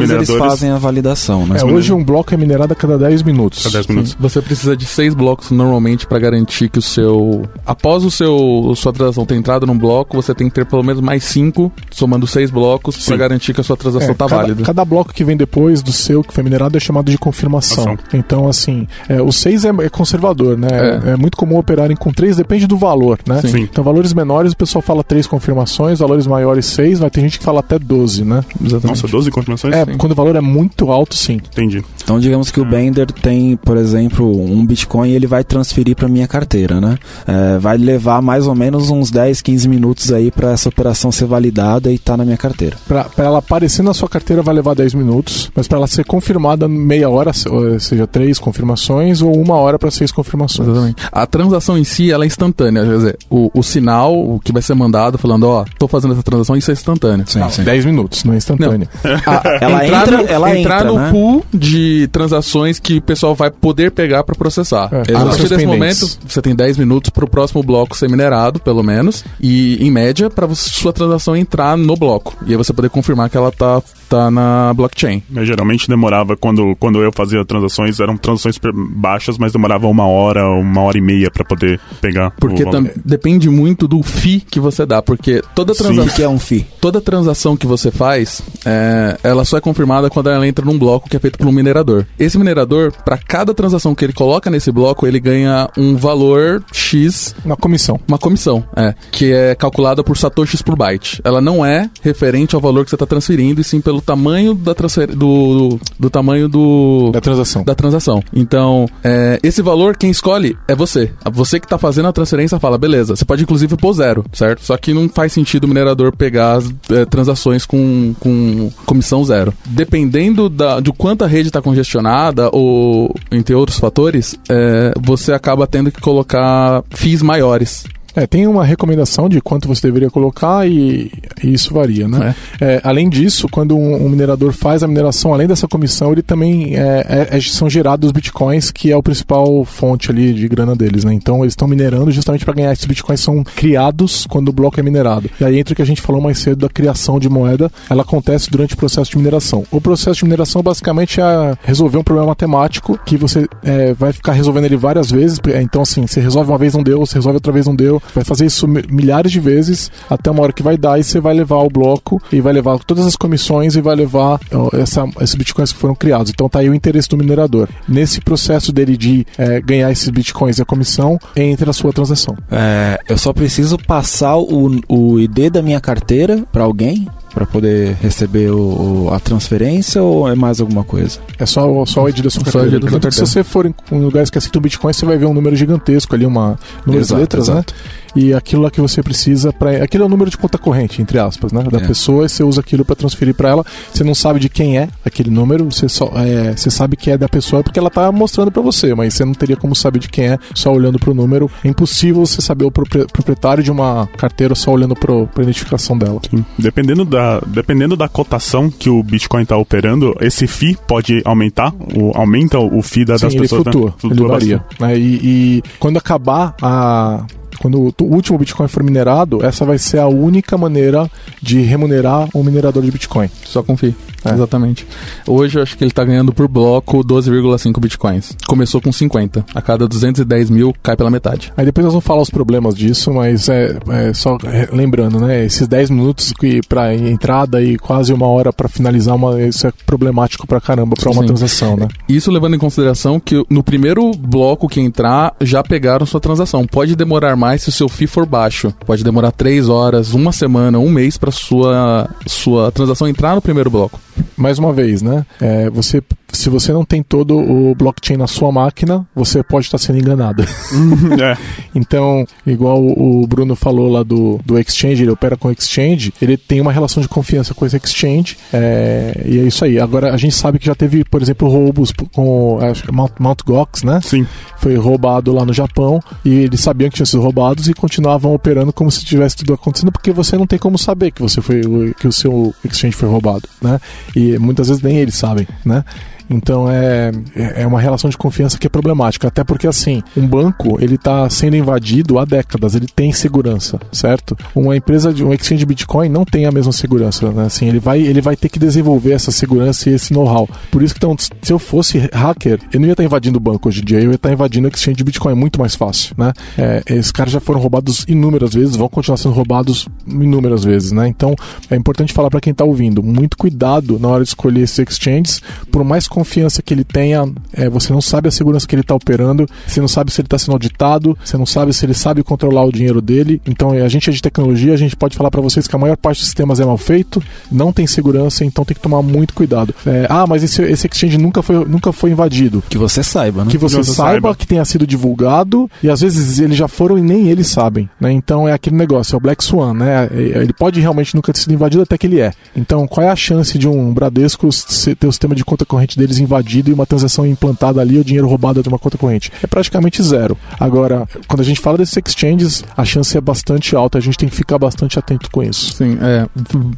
mineradores, eles fazem a validação, né? É, hoje um bloco é minerado a cada 10 minutos. A 10 minutos. Você precisa de seis blocos normalmente para garantir que o seu. Após o seu sua transação ter entrado num bloco, você tem que ter pelo menos mais cinco, somando seis blocos, para garantir que a sua transação É, tá cada, válida. cada bloco que vem depois do seu, que foi minerado, é chamado de confirmação. Ação. Então, assim, é, o 6 é, é conservador, né? É. É. muito comum operarem com 3, depende do valor, né? Sim. Sim. Então, valores menores, o pessoal fala 3 confirmações, valores maiores 6, vai ter gente que fala até 12, né? Exatamente. Nossa, 12 confirmações? É, quando o valor é muito alto, sim. Entendi. Então, digamos que o Bender tem, por exemplo, um Bitcoin e ele vai transferir para minha carteira, né? É, vai levar mais ou menos uns 10, 15 minutos aí para essa operação ser validada e tá na minha carteira. Pra, pra ela aparecer na sua carteira vai levar 10 minutos, mas pra ela ser confirmada meia hora, ou seja, 3 confirmações ou uma hora pra 6 confirmações. Exatamente. A transação em si, ela é instantânea. Quer dizer, o, o sinal o que vai ser mandado falando, ó, tô fazendo essa transação, isso é instantâneo. Sim, sim. 10 minutos, não é instantâneo. (laughs) A- Ela entrar entra- no, ela entrar entra, no né? pool de transações que o pessoal vai poder pegar para processar. É, a partir desse momento, você tem 10 minutos para o próximo bloco ser minerado, pelo menos, e em média para sua transação entrar no bloco. E aí você poder confirmar que ela tá, tá na blockchain. Mas geralmente demorava, quando, quando eu fazia transações, eram transações baixas, mas demorava uma hora, uma hora e meia pra poder pegar. Porque depende muito do FII que você dá, porque toda transação que é um FII? toda transação que você faz, é, ela só é confirmada quando ela entra num bloco que é feito por um minerador. Esse minerador, para cada transação que ele coloca nesse bloco, ele ganha um valor X, Na comissão. uma comissão, é, que é calculada por satoshis por byte. Ela não é referente ao valor que você está transferindo, e sim pelo tamanho da transfer... do, do, do tamanho do Da transação. da transação. Então, é, esse valor, quem escolhe é você. Você que tá fazendo a transferência fala, beleza, você pode inclusive pôr zero, certo? Só que não faz sentido o minerador pegar as é, transações com, com comissão zero. Dependendo da, de quanto a rede está congestionada ou entre outros fatores, é, você acaba tendo que colocar FIIs maiores. É, tem uma recomendação de quanto você deveria colocar e, e isso varia, né? É, além disso, quando um, um minerador faz a mineração, além dessa comissão, ele também é, é- é- são gerados os bitcoins, que é o principal fonte ali de grana deles, né? Então eles estão minerando justamente para ganhar. Esses bitcoins são criados quando o bloco é minerado. E aí entra o que a gente falou mais cedo da criação de moeda, ela acontece durante o processo de mineração. O processo de mineração basicamente é resolver um problema matemático que você é, vai ficar resolvendo ele várias vezes. Então, assim, você resolve uma vez não deu, você resolve outra vez não deu, vai fazer isso mi- milhares de vezes até uma hora que vai dar e você vai levar o bloco e vai levar todas as comissões e vai levar essa, esses bitcoins que foram criados. Então tá aí o interesse do minerador. Nesse processo dele de é, ganhar esses bitcoins e a comissão, entra a sua transação. É, eu só preciso passar o, o ID da minha carteira para alguém para poder receber o, o- a transferência ou é mais alguma coisa? É só, só o ID da sua carteira. Que se você for em, em lugares que aceitam Bitcoin, você vai ver um número gigantesco ali, uma número de Exato, letras, exato. né? E aquilo lá que você precisa para, aquilo é o número de conta corrente, entre aspas, né? Da É. pessoa, e você usa aquilo para transferir para ela. Você não sabe de quem é aquele número, você só é, você sabe que é da pessoa porque ela tá mostrando para você, mas você não teria como saber de quem é só olhando pro número. É impossível você saber o propri- proprietário de uma carteira só olhando pro, pra identificação dela. Sim. Dependendo da, dependendo da cotação que o Bitcoin está operando, esse FII pode aumentar, o, aumenta o FII da, Sim, das ele pessoas. né? flutua, ele varia. né? E, e quando acabar a. Quando o último Bitcoin for minerado, essa vai ser a única maneira de remunerar um minerador de Bitcoin. Só confie. É. Exatamente. Hoje eu acho que ele tá ganhando por bloco 12,5 bitcoins. Começou com 50. A cada 210 mil cai pela metade. Aí depois nós vamos falar os problemas disso, mas é, é só lembrando, né? Esses 10 minutos que para entrada e quase uma hora para finalizar, uma, isso é problemático pra caramba pra uma Sim. transação, né? Isso levando em consideração que no primeiro bloco que entrar, já pegaram sua transação. Pode demorar mais se o seu FII for baixo. Pode demorar 3 horas, uma semana, um mês para sua, sua transação entrar no primeiro bloco. Mais uma vez, né? É, você, se você não tem todo o blockchain na sua máquina, você pode estar sendo enganado. (laughs) é, Então, igual o Bruno falou lá do, do Exchange, ele opera com Exchange, ele tem uma relação de confiança com esse Exchange, é, e é isso aí. Agora, a gente sabe que já teve, por exemplo, roubos com acho Mount, Mount Gox, né? sim. Foi roubado lá no Japão, e eles sabiam que tinham sido roubados e continuavam operando como se tivesse tudo acontecendo, porque você não tem como saber que você foi que o seu Exchange foi roubado, né? E muitas vezes nem eles sabem, né? Então é, é uma relação de confiança que é problemática. Até porque, assim, um banco ele está sendo invadido há décadas, ele tem segurança, certo? Uma empresa de um exchange de Bitcoin não tem a mesma segurança, né? Assim, ele vai, ele vai ter que desenvolver essa segurança e esse know-how. Por isso que, então, se eu fosse hacker, eu não ia estar invadindo o banco hoje em dia, eu ia estar invadindo o exchange de Bitcoin, é muito mais fácil, né? É, esses caras já foram roubados inúmeras vezes, vão continuar sendo roubados inúmeras vezes, né? Então, é importante falar para quem está ouvindo, muito cuidado na hora de escolher esses exchanges, por mais confiança que ele tenha, é, você não sabe a segurança que ele está operando, você não sabe se ele está sendo auditado, você não sabe se ele sabe controlar o dinheiro dele. Então, a gente é de tecnologia, a gente pode falar para vocês que a maior parte dos sistemas é mal feito, não tem segurança, então tem que tomar muito cuidado. É, ah, mas esse, esse exchange nunca foi, nunca foi invadido. Que você saiba, né? Que você, você saiba, saiba. que tenha sido divulgado e às vezes eles já foram e nem eles sabem, né? Então é aquele negócio, é o Black Swan, né? Ele pode realmente nunca ter sido invadido até que ele é. Então qual é a chance de um Bradesco se- ter o sistema de conta corrente deles invadido e uma transação implantada ali, o dinheiro roubado de uma conta corrente? É praticamente zero. Agora, quando a gente fala desses exchanges, a chance é bastante alta, a gente tem que ficar bastante atento com isso. Sim, é.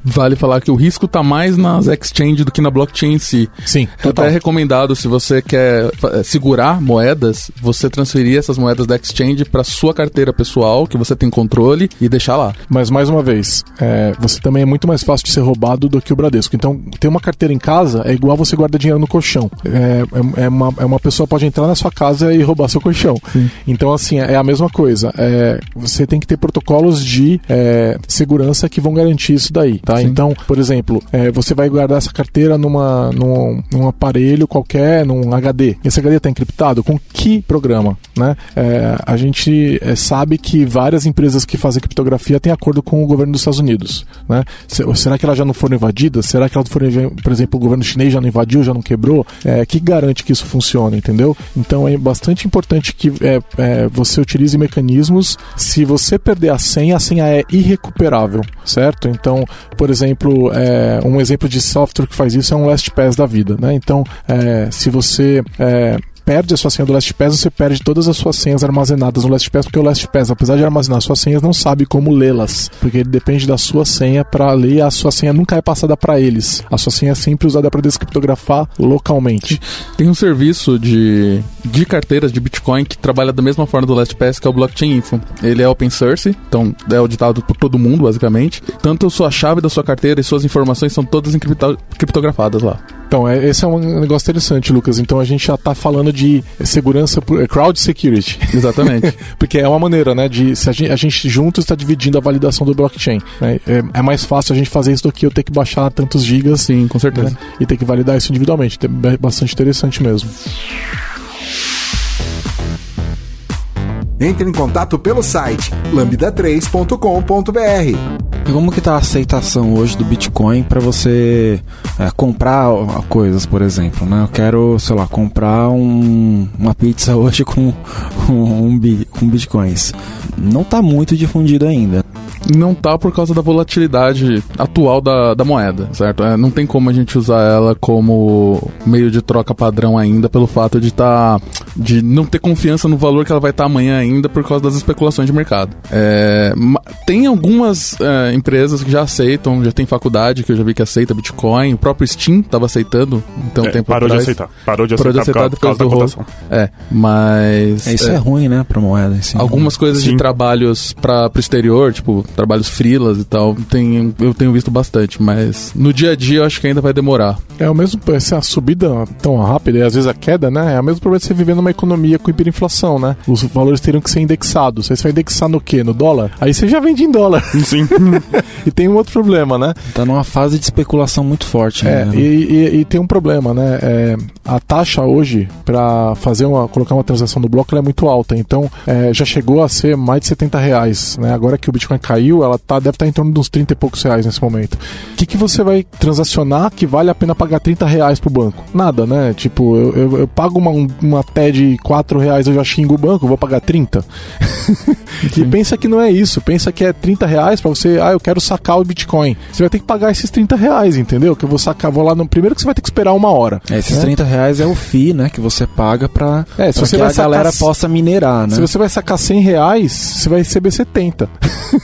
Vale falar que o risco tá mais nas exchanges do que na blockchain em si. Sim, É até recomendado, se você quer eh, segurar moedas, você transferir essas moedas da exchange para sua carteira pessoal, que você tem controle, e deixar lá. Mas mais uma vez, é, você também é muito mais fácil de ser roubado do que o Bradesco. Então, ter uma carteira em casa é igual você guardar dinheiro no colchão. É, é, é uma, é uma pessoa pode entrar na sua casa e roubar seu colchão. Então, assim, é a mesma coisa. É, você tem que ter protocolos de é, segurança que vão garantir isso daí, tá? Então, por exemplo, é, você vai guardar essa carteira numa, num, num aparelho qualquer, num HD. Esse HD está encriptado com que programa, né? É, a gente é, sabe que várias empresas que fazem criptografia têm acordo com o governo dos Estados Unidos, né? Se- será que elas já não foram invadidas? Será que elas foram, por exemplo, o governo chinês já não invadiu, já não quebrou? É, que garante que isso funciona, entendeu? Então é bastante importante que é, é, você utilize mecanismos. Se você perder a senha, a senha é irrecuperável, certo? Então, por exemplo, é, um exemplo de software que faz isso é um LastPass da vida, né? Então, é, se você é, perde a sua senha do LastPass, você perde todas as suas senhas armazenadas no LastPass, porque o LastPass, apesar de armazenar suas senhas, não sabe como lê-las, porque ele depende da sua senha para ler, a sua senha nunca é passada para eles. A sua senha é sempre usada para descriptografar localmente. Tem um serviço de, de carteiras de Bitcoin que trabalha da mesma forma do LastPass, que é o Blockchain Info. Ele é open source, então é auditado por todo mundo, basicamente. Tanto a sua chave da sua carteira e suas informações são todas encripta- criptografadas lá. Então, é, esse é um negócio interessante, Lucas. Então a gente já está falando de segurança por é, crowd security. Exatamente. (laughs) Porque é uma maneira, né, de se a gente, a gente juntos está dividindo a validação do blockchain. né? É, é mais fácil a gente fazer isso do que eu ter que baixar tantos gigas Sim, com certeza. né, e ter que validar isso individualmente. É ba- bastante interessante mesmo. Entre em contato pelo site lambda3.com.br. E como que tá a aceitação hoje do Bitcoin para você é, comprar coisas, por exemplo, né? Eu quero, sei lá, comprar um- uma pizza (laughs) hoje com, um com Bitcoins. Não tá muito difundido ainda. Não tá por causa da volatilidade atual da, da moeda, certo? É, não tem como a gente usar ela como meio de troca padrão ainda, pelo fato de tá, de não ter confiança no valor que ela vai estar amanhã ainda por causa das especulações de mercado. É, tem algumas é, empresas que já aceitam, já tem faculdade que eu já vi que aceita Bitcoin, o próprio Steam estava aceitando, então É, tempo parou de atrás. aceitar. Parou de Parou de aceitar, aceitar por causa, por causa do da rolo. cotação. É, mas. Isso é, ruim, né, pra moeda. Assim. Algumas coisas de Sim. trabalhos para pro exterior, tipo, trabalhos freelas e tal, tem, eu tenho visto bastante, mas no dia a dia eu acho que ainda vai demorar. É o mesmo, essa subida tão rápida e às vezes a queda, né? É o mesmo problema de você viver numa economia com hiperinflação, né? Os valores teriam que ser indexados. Aí você vai indexar no quê? No dólar? Aí você já vende em dólar. (laughs) Sim. e tem um outro problema, né? Tá numa fase de especulação muito forte. É, né? e, e- e tem um problema, né? É, a taxa hoje para fazer uma colocar uma transação no bloco ela é muito alta, então é, já chegou a ser mais de 70 reais, né? Agora que o Bitcoin caiu, ela tá, deve estar em torno de uns 30 e poucos reais nesse momento. O que, que você vai transacionar que vale a pena pagar 30 reais pro banco? Nada, né? Tipo, eu, eu, eu pago uma, uma TED de 4 reais, eu já xingo o banco, eu vou pagar 30. (laughs) e pensa que não é isso, pensa que é 30 reais pra você, ah, eu quero sacar o Bitcoin. Você vai ter que pagar esses 30 reais, entendeu? Que eu vou sacar, vou lá no. Primeiro que você vai ter que esperar uma hora. É, esses né? 30 reais é o FII, né, que você paga pra, É, se pra você que vai a sacar galera possa minerar, né? Se você vai sacar 100 reais, você vai receber 70.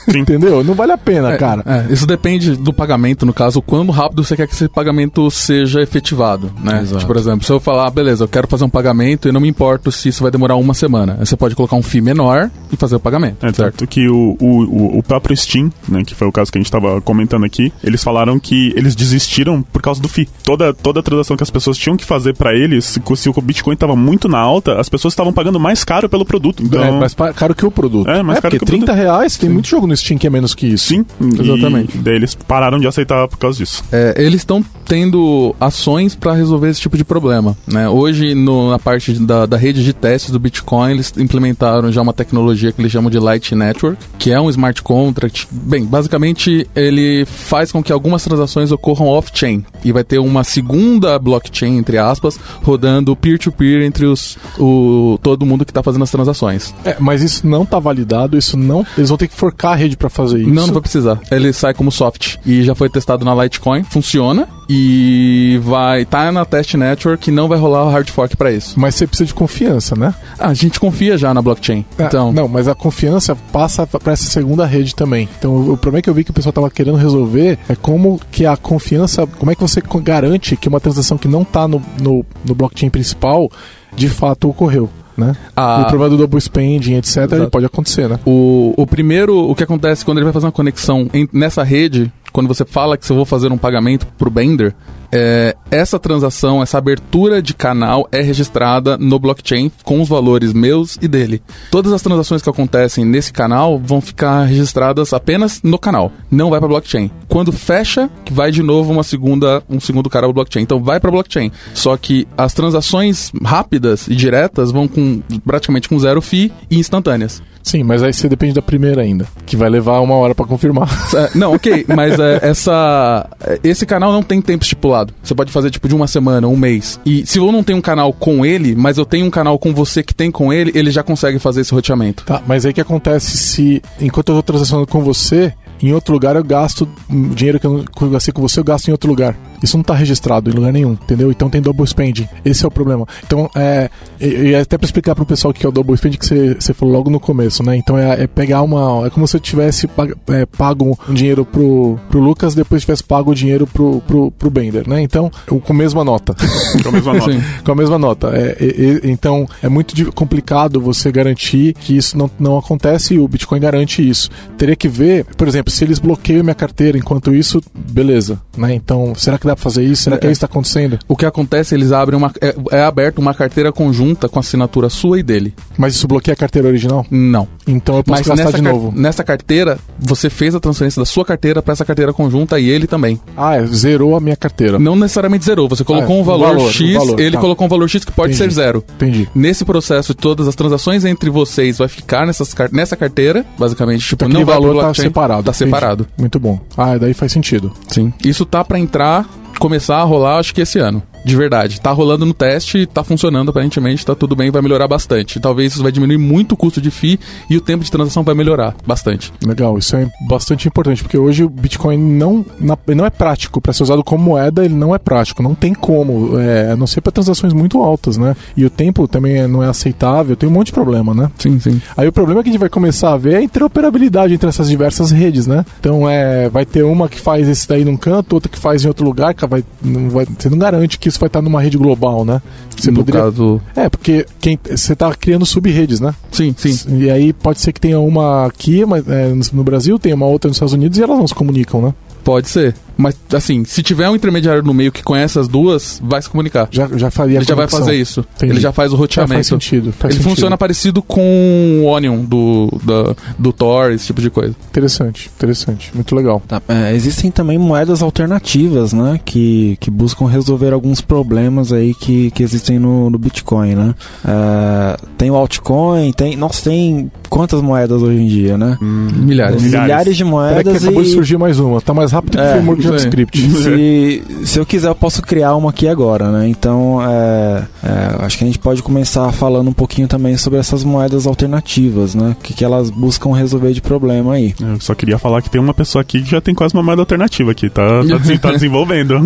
30 Entendeu? Não vale a pena, É, cara. é, isso depende do pagamento, no caso, o quão rápido você quer que esse pagamento seja efetivado, né? Exato. Tipo, por exemplo, se eu falar, ah, beleza, eu quero fazer um pagamento e não me importo se isso vai demorar uma semana. Aí você pode colocar um FII menor e fazer o pagamento, É, certo? que o, o, o- próprio Steam, né, que foi o caso que a gente tava comentando aqui, eles falaram que eles desistiram por causa do FII. Toda, toda a transação que as pessoas tinham que fazer pra eles, se, se o Bitcoin tava muito na alta, as pessoas estavam pagando mais caro pelo produto. Então, É mais caro que o produto. É, mais caro porque que o 30 reais tem muito jogo no Steam que é menos que isso. sim, Exatamente. E daí eles pararam de aceitar por causa disso. É, eles estão tendo ações para resolver esse tipo de problema. Né? Hoje, no- na parte da, da rede de testes do Bitcoin, eles implementaram já uma tecnologia que eles chamam de Light Network, que é um smart contract. Bem, basicamente, ele faz com que algumas transações ocorram off-chain. E vai ter uma segunda blockchain, entre aspas, rodando peer-to-peer entre os, o, todo mundo que está fazendo as transações. É, mas isso não tá validado, isso não. Eles vão ter que forcar a rede pra fazer isso. Não, não vai precisar. Ele sai como soft. E já foi testado na Litecoin, funciona. E vai. Tá na test network e não vai rolar o hard fork pra isso. Mas você precisa de confiança, né? Ah, a gente confia já na blockchain. É, Então. Não, mas a confiança passa pra essa segunda rede também. Então, o problema que eu vi que o pessoal tava querendo resolver é como que a confiança. Como é que você garante que uma transação que não tá no, no, no blockchain principal de fato ocorreu, né? a- O problema do double spending, etc., ele pode acontecer, né? O, o primeiro, o que acontece quando ele vai fazer uma conexão em- nessa rede, quando você fala que você vou fazer um pagamento pro Bender, é, essa transação, essa abertura de canal é registrada no blockchain com os valores meus e dele. Todas as transações que acontecem nesse canal vão ficar registradas apenas no canal, não vai para blockchain. Quando fecha, vai de novo uma segunda, um segundo canal blockchain. Então vai para blockchain. Só que as transações rápidas e diretas vão com praticamente com zero fee e instantâneas. Sim, mas aí você depende da primeira ainda, que vai levar uma hora pra confirmar. (laughs) É, não, ok, mas é, essa, esse canal não tem tempo estipulado. Você pode fazer tipo de uma semana, um mês. E se eu não tenho um canal com ele, mas eu tenho um canal com você que tem com ele, ele já consegue fazer esse roteamento. Tá, mas aí o que acontece se, enquanto eu tô transacionando com você, em outro lugar eu gasto dinheiro que eu, não- que eu gastei com você, eu gasto em outro lugar. Isso não tá registrado em lugar nenhum, entendeu? Então tem double spending. Esse é o problema. Então, é. E, e até pra explicar pro pessoal o que é o double spending, que você, falou logo no começo, né? Então é, é pegar uma. É como se eu tivesse pag- é, pago um dinheiro pro, pro Lucas, depois tivesse pago o dinheiro pro, pro, pro Bender, né? Então, eu- com a mesma nota. Com a mesma (laughs) nota. Sim. com a mesma nota. É, é, é, então, é muito complicado você garantir que isso não, não acontece e o Bitcoin garante isso. Teria que ver, por exemplo, se eles bloqueiam minha carteira enquanto isso, beleza. Né? Então, será que dá pra fazer isso? Será que é isso que tá acontecendo? O que acontece, eles abrem uma. É, é aberto uma carteira conjunta com assinatura sua e dele. Mas isso bloqueia a carteira original? Não. Então eu posso Mas gastar de novo. nessa carteira, você fez a transferência da sua carteira para essa carteira conjunta e ele também. Ah, é, zerou a minha carteira. Não necessariamente zerou. Você colocou Ah, é, um valor, valor, X, o valor, ele tá. colocou um valor X que pode Entendi. ser zero. Entendi. Nesse processo, todas as transações entre vocês vai ficar nessas, nessa carteira, basicamente. Tipo, Então não pro valor tá separado. Tá Entendi. separado. Muito bom. Ah, daí faz sentido. Sim. Isso tá pra entrar, começar a rolar, acho que esse ano. De verdade. Tá rolando no teste, tá funcionando aparentemente, tá tudo bem, vai melhorar bastante. Talvez isso vai diminuir muito o custo de FII e o tempo de transação vai melhorar bastante. Legal, isso é bastante importante, porque hoje o Bitcoin não, não é prático para ser usado como moeda, ele não é prático, não tem como, é, a não ser para transações muito altas, né? E o tempo também é- não é aceitável, tem um monte de problema, né? Sim, sim. Aí o problema que a gente vai começar a ver é a interoperabilidade entre essas diversas redes, né? Então é, vai ter uma que faz esse daí num canto, outra que faz em outro lugar, que vai, não vai, você não garante que isso vai estar numa rede global, né? Você no poderia- caso. É, porque quem, você tá criando sub-redes, né? Sim, sim. E aí pode ser que tenha uma aqui mas, é, no- no Brasil, tenha uma outra nos Estados Unidos e elas não se comunicam, né? Pode ser. Mas, assim, se tiver um intermediário no meio que conhece as duas, vai se comunicar. Já, já faria a Ele já vai fazer isso. Entendi. Ele já faz o roteamento. faz sentido. Faz Ele sentido. funciona parecido com o Onion do, da- do Tor, esse tipo de coisa. Interessante, interessante. Muito legal. Tá, é, existem também moedas alternativas, né? Que, que buscam resolver alguns problemas aí que, que existem no, no Bitcoin, né? É, tem o altcoin, tem. Nossa, tem quantas moedas hoje em dia, né? Milhares. Milhares. Milhares de Peraí que moedas acabou e. de surgir mais uma. Tá mais mais rápido que o É, framework sim. JavaScript. (laughs) Se, se eu quiser, eu posso criar uma aqui agora, né? Então, é, é, acho que a gente pode começar falando um pouquinho também sobre essas moedas alternativas, né? O que, que elas buscam resolver de problema aí. Eu só queria falar que tem uma pessoa aqui que já tem quase uma moeda alternativa aqui, tá, tá, tá (laughs) desenvolvendo.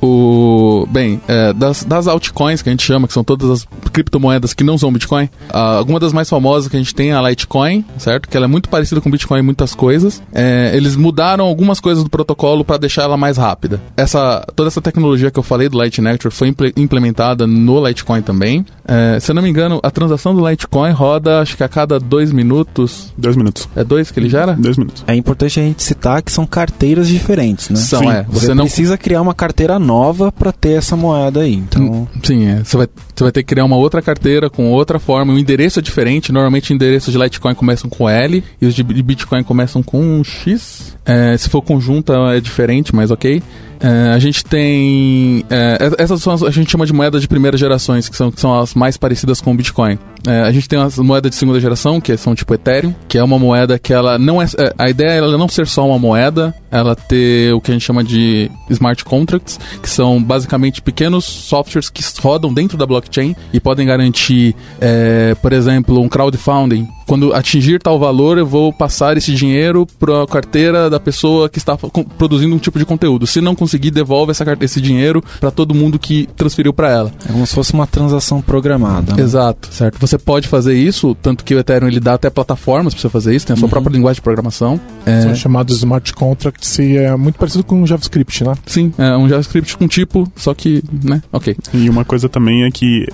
O, bem, é, das, das altcoins que a gente chama, que são todas as criptomoedas que não são Bitcoin, ah, alguma das mais famosas que a gente tem é a Litecoin, certo? Que ela é muito parecida com Bitcoin em muitas coisas. É, eles mudaram algumas coisas do protocolo para deixar ela mais rápida. Essa, toda essa tecnologia que eu falei do Lightning Network foi imple- implementada no Litecoin também. É, se eu não me engano, a transação do Litecoin roda, acho que a cada dois minutos. Dois minutos. É dois que ele gera? Dois minutos. É importante a gente citar que são carteiras diferentes, né? São, Sim. é. Você, Você não precisa criar uma carteira nova para ter essa moeda aí. Então, Sim, é. Você vai, você vai ter que criar uma outra carteira com outra forma. O endereço é diferente. Normalmente, endereços de Litecoin começam com L e os de de Bitcoin começam com um X. É, se for conjunta, é diferente, mas ok. É, a gente tem. é, essas são as, a gente chama de moedas de primeira gerações, que são, que são as mais parecidas com o Bitcoin. É, a gente tem as moedas de segunda geração, que são tipo Ethereum, que é uma moeda que ela não é. é, A ideia é ela não ser só uma moeda, ela ter o que a gente chama de smart contracts, que são basicamente pequenos softwares que rodam dentro da blockchain e podem garantir, é, por exemplo, um crowdfunding. Quando atingir tal valor, eu vou passar esse dinheiro para a carteira da pessoa que está produzindo um tipo de conteúdo. Se não conseguir, devolve essa, esse dinheiro para todo mundo que transferiu para ela. é como se fosse uma transação programada. né? Exato, certo. Você pode fazer isso, tanto que o Ethereum ele dá até plataformas para você fazer isso, tem a sua própria linguagem de programação. É, São chamados smart contracts e é muito parecido com o JavaScript, né? sim, é um JavaScript com tipo, só que, né? Ok. E uma coisa também é que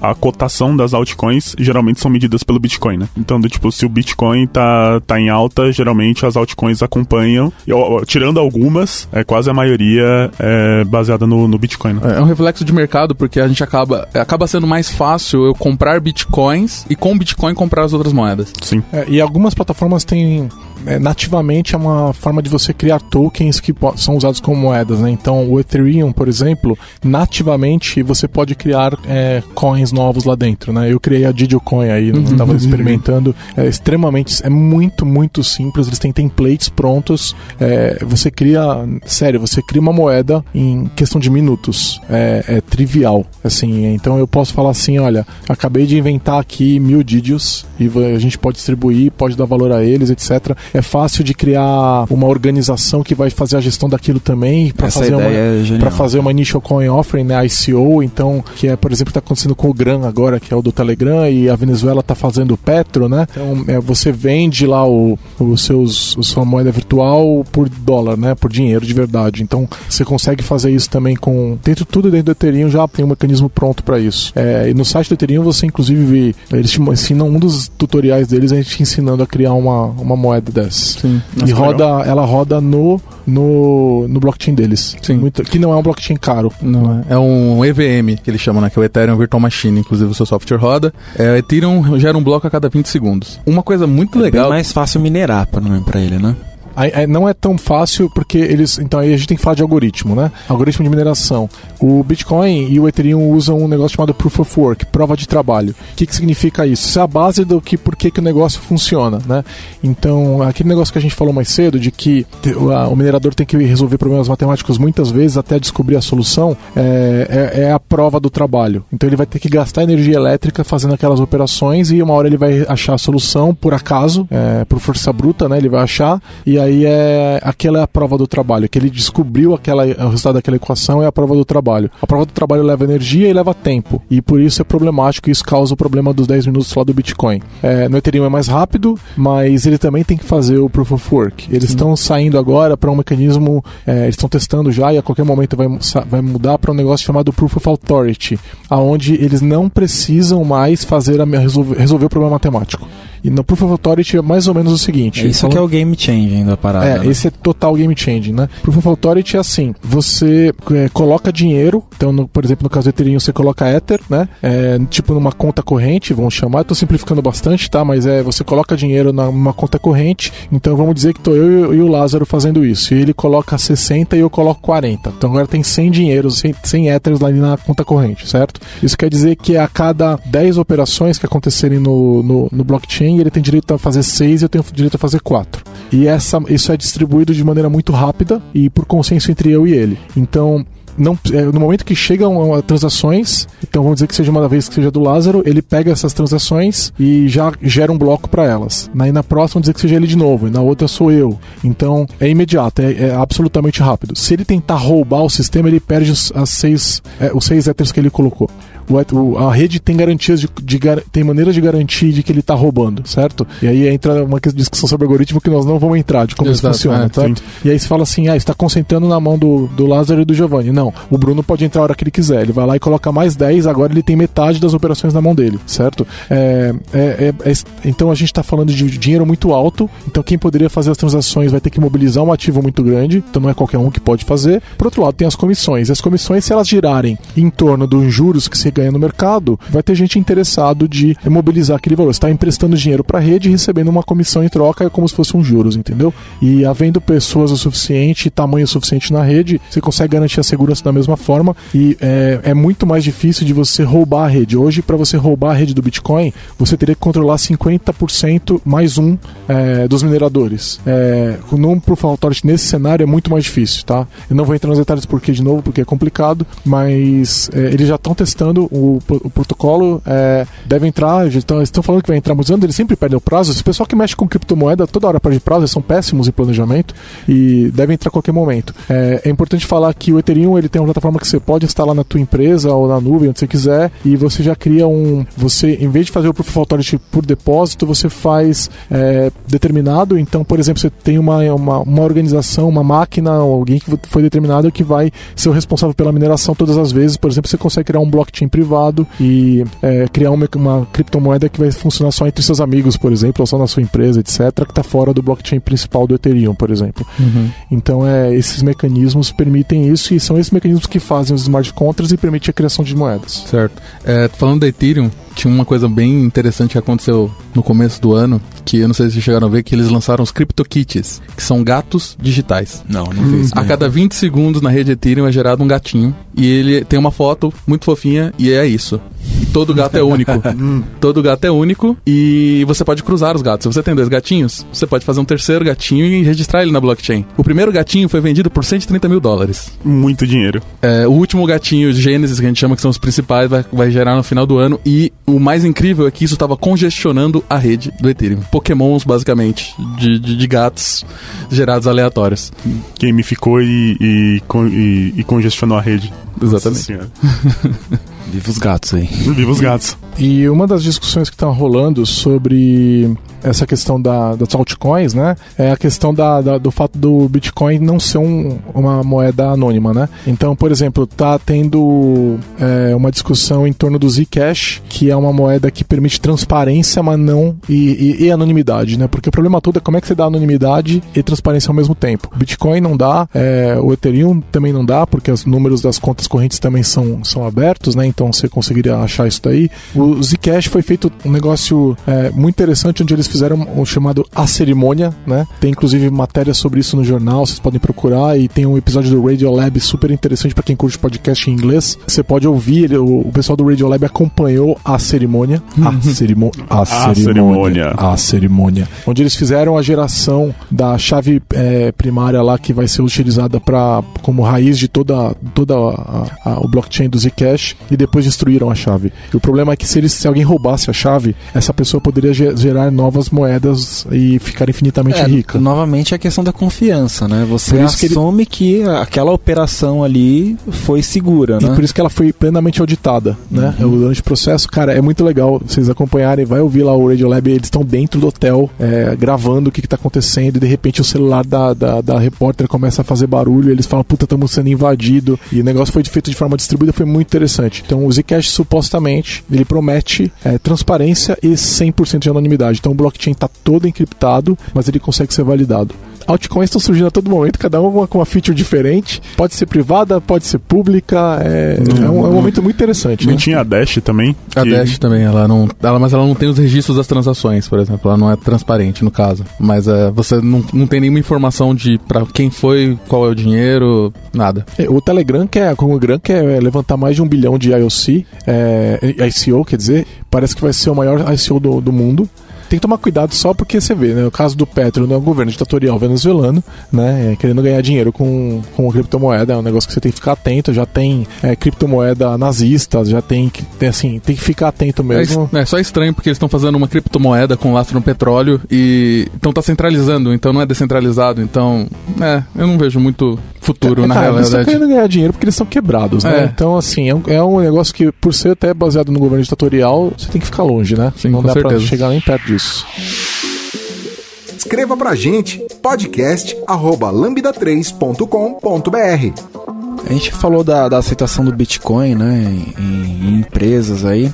a, a cotação das altcoins geralmente são medidas pelo Bitcoin, né? Então, do tipo, se o Bitcoin tá, tá em alta, geralmente as altcoins acompanham. E, ó, tirando algumas, é quase a maioria é baseada no, no Bitcoin, né? É um reflexo de mercado porque a gente acaba acaba sendo mais fácil eu comprar bitcoins e com bitcoin comprar as outras moedas. Sim. É, e algumas plataformas têm é, nativamente é uma forma de você criar tokens que são usados como moedas, né? Então o Ethereum, por exemplo, nativamente você pode criar é, coins novos lá dentro, né? Eu criei a Digicoin aí, não estava experimentando, é extremamente, é muito muito simples. Eles têm templates prontos. é, você cria, sério, você cria uma moeda em questão de minutos. É, é trivial, assim. Então eu posso falar assim, olha, acabei de inventar aqui mil dígitos e a gente pode distribuir, pode dar valor a eles, etc. É fácil de criar uma organização que vai fazer a gestão daquilo também para fazer uma é para fazer uma initial coin offering, né, ICO, então que é, por exemplo, está acontecendo com o Gran agora, que é o do Telegram e a Venezuela está fazendo o Petro, né? Então é, você vende lá o, os seus, a sua moeda virtual por dólar, né, por dinheiro de verdade. Então você consegue fazer isso também com dentro tudo dentro do Ethereum já tem um mecanismo pronto para isso. É, e no site do Ethereum você inclusive vê, eles te ensinam um dos tutoriais deles a gente ensinando a criar uma, uma moeda dessa. Sim. E Nossa, roda, ela roda no, no, no blockchain deles. Sim. Muito- que não é um blockchain caro. Não, é. é um EVM que eles chamam, né? Que é o Ethereum Virtual Machine. Inclusive o seu software roda. É, o Ethereum gera um bloco a cada 20 segundos. Uma coisa muito É legal. bem mais fácil minerar pra, pra ele, né? Aí, aí não é tão fácil porque eles. Então aí a gente tem que falar de algoritmo, né? Algoritmo de mineração. O Bitcoin e o Ethereum usam um negócio chamado Proof of Work, prova de trabalho. O que, que significa isso? Isso é a base do que por que, que o negócio funciona, né? Então, aquele negócio que a gente falou mais cedo, de que o minerador tem que resolver problemas matemáticos muitas vezes até descobrir a solução, é, é, é a prova do trabalho. Então ele vai ter que gastar energia elétrica fazendo aquelas operações e uma hora ele vai achar a solução por acaso, é, por força bruta, né? Ele vai achar e aí é aquela é a prova do trabalho, que ele descobriu aquela, o resultado daquela equação é a prova do trabalho. A prova do trabalho leva energia e leva tempo e por isso é problemático e isso causa o problema dos 10 minutos lá do Bitcoin. É, no Ethereum é mais rápido, mas ele também tem que fazer o Proof of Work. Eles estão saindo agora para um mecanismo, é, eles estão testando já e a qualquer momento vai, vai mudar para um negócio chamado Proof of Authority, aonde eles não precisam mais fazer a, resolver, resolver o problema matemático. E no Proof of Authority é mais ou menos o seguinte. É isso falando- que é o game changing da parada. é, né? esse é total game changing, né? Proof of Authority é assim: você é, coloca dinheiro, então, no- por exemplo, no caso do Ethereum, você coloca Ether, né? É, tipo numa conta corrente, vamos chamar. Eu tô simplificando bastante, tá? Mas é você coloca dinheiro numa conta corrente, então vamos dizer que tô eu e o Lázaro fazendo isso. E ele coloca 60 e eu coloco 40. Então agora tem 100 dinheiros, 100, 100 Ethers lá na conta corrente, certo? Isso quer dizer que a cada 10 operações que acontecerem no, no, no blockchain, ele tem direito a fazer 6 e eu tenho direito a fazer 4. E essa, isso é distribuído de maneira muito rápida e por consenso entre eu e ele. Então, não, é, no momento que chegam a, transações, então vamos dizer que seja uma vez que seja do Lázaro, ele pega essas transações e já gera um bloco para elas. Aí na próxima, vamos dizer que seja ele de novo, e na outra sou eu. Então é imediato, é, é absolutamente rápido. Se ele tentar roubar o sistema, ele perde os, as seis, é, os seis héteros que ele colocou o, a rede tem garantias de, de, tem maneiras de garantir de que ele está roubando, certo? E aí entra uma discussão sobre algoritmo que nós não vamos entrar, de como Exato, isso funciona, é, tá? E aí você fala assim, ah, está concentrando na mão do, do Lázaro e do Giovanni. Não, o Bruno pode entrar a hora que ele quiser. Ele vai lá e coloca mais 10, agora ele tem metade das operações na mão dele, certo? É, é, é, é então a gente está falando de dinheiro muito alto, então quem poderia fazer as transações vai ter que mobilizar um ativo muito grande, então não é qualquer um que pode fazer. Por outro lado, tem as comissões. E as comissões, se elas girarem em torno dos juros que se ganha no mercado, vai ter gente interessado de mobilizar aquele valor. Você está emprestando dinheiro para a rede e recebendo uma comissão em troca, é como se fosse um juros, entendeu? E havendo pessoas o suficiente, tamanho suficiente na rede, você consegue garantir a segurança da mesma forma e é, é muito mais difícil de você roubar a rede. Hoje, para você roubar a rede do Bitcoin, você teria que controlar 50% mais um é, dos mineradores. É, num Proof of Authority nesse cenário é muito mais difícil, tá? Eu não vou entrar nos detalhes porque de novo, porque é complicado, mas é, eles já estão testando o o protocolo é, deve entrar, estão, estão falando que vai entrar anos, eles sempre perdem o prazo. Esse pessoal que mexe com criptomoeda toda hora perde prazo, eles são péssimos em planejamento e devem entrar a qualquer momento. É, é, importante falar que o Ethereum ele tem uma plataforma que você pode instalar na tua empresa ou na nuvem, onde você quiser, e você já cria um. Você, em vez de fazer o Proof of Authority por depósito, você faz é, determinado. Então, por exemplo, você tem uma, uma, uma organização, uma máquina, alguém que foi determinado que vai ser o responsável pela mineração todas as vezes. Por exemplo, você consegue criar um blockchain privado e é, criar uma, uma criptomoeda que vai funcionar só entre seus amigos, por exemplo, ou só na sua empresa, etc., que está fora do blockchain principal do Ethereum, por exemplo. Uhum. Então, é, esses mecanismos permitem isso e são esses mecanismos que fazem os smart contracts e permitem a criação de moedas. Certo. É, falando da Ethereum, tinha uma coisa bem interessante que aconteceu no começo do ano, que eu não sei se vocês chegaram a ver, que eles lançaram os CryptoKitties, que são gatos digitais. Não, não hum. A cada 20 segundos na rede Ethereum é gerado um gatinho, e ele tem uma foto muito fofinha, e é isso. Todo gato é único. (laughs) Hum. Todo gato é único e você pode cruzar os gatos. Se você tem dois gatinhos, você pode fazer um terceiro gatinho e registrar ele na blockchain. O primeiro gatinho foi vendido por 130 mil dólares. Muito dinheiro. É, o último gatinho, Gênesis, que a gente chama que são os principais, vai, vai gerar no final do ano. E o mais incrível é que isso estava congestionando a rede do Ethereum. Pokémons, basicamente, de, de, de gatos gerados aleatórios. Gamificou e, e, e, e congestionou a rede. Exatamente. (laughs) Viva os gatos aí. Viva os gatos. E uma das discussões que estão rolando sobre essa questão da, das altcoins, né? É a questão da, da, do fato do Bitcoin não ser um, uma moeda anônima, né? Então, por exemplo, tá tendo é, uma discussão em torno do Zcash, que é uma moeda que permite transparência, mas não e, e, e, anonimidade, né? Porque o problema todo é como é que você dá anonimidade e transparência ao mesmo tempo. O Bitcoin não dá, é, o Ethereum também não dá, porque os números das contas correntes também são, são abertos, né? Então você conseguiria achar isso daí. O Zcash foi feito um negócio é, muito interessante onde eles fizeram o chamado A Cerimônia, né? Tem inclusive matéria sobre isso no jornal, vocês podem procurar e tem um episódio do Radio Lab super interessante para quem curte podcast em inglês. Você pode ouvir, o, o pessoal do Radio Lab acompanhou a cerimônia, a, uhum. cerimo, a, a cerimônia, cerimônia, a cerimônia, onde eles fizeram a geração da chave é, primária lá que vai ser utilizada para como raiz de toda toda a, a, o blockchain do Zcash e depois destruíram a chave. E o problema é que se eles se alguém roubasse a chave, essa pessoa poderia gerar novas moedas e ficar infinitamente é, rica. Novamente é a questão da confiança, né? Você assume que, ele... que, aquela operação ali foi segura, né? E por isso que ela foi plenamente auditada, né? Uhum. Durante o processo, cara, é muito legal vocês acompanharem, vai ouvir lá o Radio Lab, eles estão dentro do hotel, é, gravando o que, está acontecendo, e de repente o celular da, da, da repórter começa a fazer barulho, eles falam, puta, estamos sendo invadido, e o negócio foi feito de forma distribuída, foi muito interessante. Então o Zcash supostamente, ele promete é, transparência e 100% de anonimidade. Então o blockchain está todo encriptado, mas ele consegue ser validado altcoins estão surgindo a todo momento, cada uma com uma feature diferente. Pode ser privada, pode ser pública. É, não, é, um, é um, momento muito interessante. Não né? tinha a Dash também? A que... Dash também, ela não. Ela, mas ela não tem os registros das transações, por exemplo. Ela não é transparente no caso. Mas é, você não, não tem nenhuma informação de para quem foi, qual é o dinheiro, nada. É, o Telegram quer, como o Telegram quer levantar mais de um bilhão de IOC, é, ICO, quer dizer, parece que vai ser o maior ICO do, do mundo. Tem que tomar cuidado só porque você vê, né? O caso do Petro, né? O governo ditatorial venezuelano, né? É, querendo ganhar dinheiro com, com criptomoeda, é um negócio que você tem que ficar atento. Já tem é, criptomoeda nazista, já tem que, tem, assim, tem que ficar atento mesmo. É, é só estranho porque eles estão fazendo uma criptomoeda com lastro no petróleo e então tá centralizando, então não é descentralizado. Então, é, eu não vejo muito futuro É, na cara, eles estão realidade. querendo ganhar dinheiro porque eles estão quebrados, né? É. Então, assim, é um, é um negócio que, por ser até baseado no governo ditatorial, você tem que ficar longe, né? Sim, Não com dá pra certeza. chegar nem perto disso. Escreva pra gente podcast arroba lambda3.com.br. A gente falou da, da aceitação do Bitcoin, né, em, em empresas aí,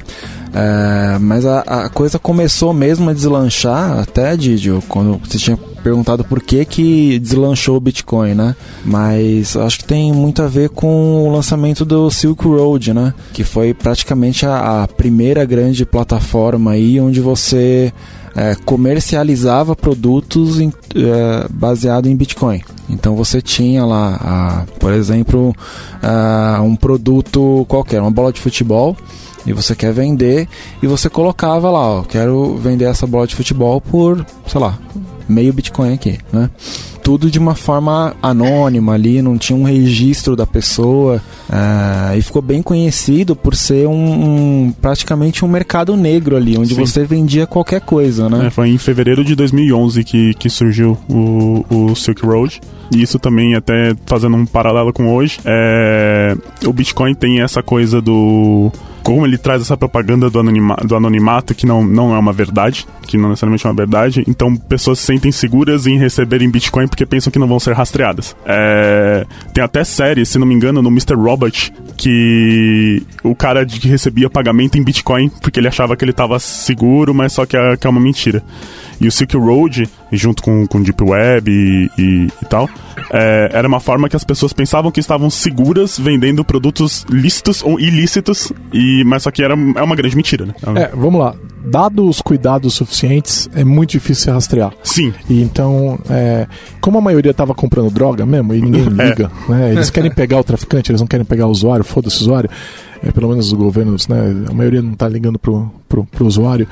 é, mas a, a coisa começou mesmo a deslanchar até, Didio, quando você tinha perguntado por que que deslanchou o Bitcoin, né? Mas acho que tem muito a ver com o lançamento do Silk Road, né? Que foi praticamente a, a primeira grande plataforma aí onde você é, comercializava produtos em, é, baseado em Bitcoin. Então você tinha lá, a, por exemplo, a, um produto qualquer, uma bola de futebol, e você quer vender, e você colocava lá, ó, quero vender essa bola de futebol por, sei lá, meio Bitcoin aqui, né? Tudo de uma forma anônima ali, não tinha um registro da pessoa ah, e ficou bem conhecido por ser um, um- praticamente um mercado negro ali, onde Sim. você vendia qualquer coisa, né? É, foi em fevereiro de 2011 que, que surgiu o, o Silk Road. E isso também, até fazendo um paralelo com hoje, é, o Bitcoin tem essa coisa do. Como ele traz essa propaganda do, anonima, do anonimato, que não, não é uma verdade, que não necessariamente é uma verdade, então pessoas se sentem seguras em receberem Bitcoin porque pensam que não vão ser rastreadas. É, tem até série, se não me engano, no Mr. Robot, que o cara de que recebia pagamento em Bitcoin porque ele achava que ele estava seguro, mas só que é, que é uma mentira. E o Silk Road, junto com, com Deep Web e, e- e tal, é, era uma forma que as pessoas pensavam que estavam seguras vendendo produtos lícitos ou ilícitos, e, mas só que era, é uma grande mentira, né? É, vamos lá. Dados os cuidados suficientes, é muito difícil se rastrear. Sim, E então, é, como a maioria tava comprando droga mesmo e ninguém (laughs) É. liga, né? Eles querem pegar o traficante, eles não querem pegar o usuário, foda-se o usuário. É, pelo menos os governos, né? A maioria não tá ligando pro, pro, pro usuário.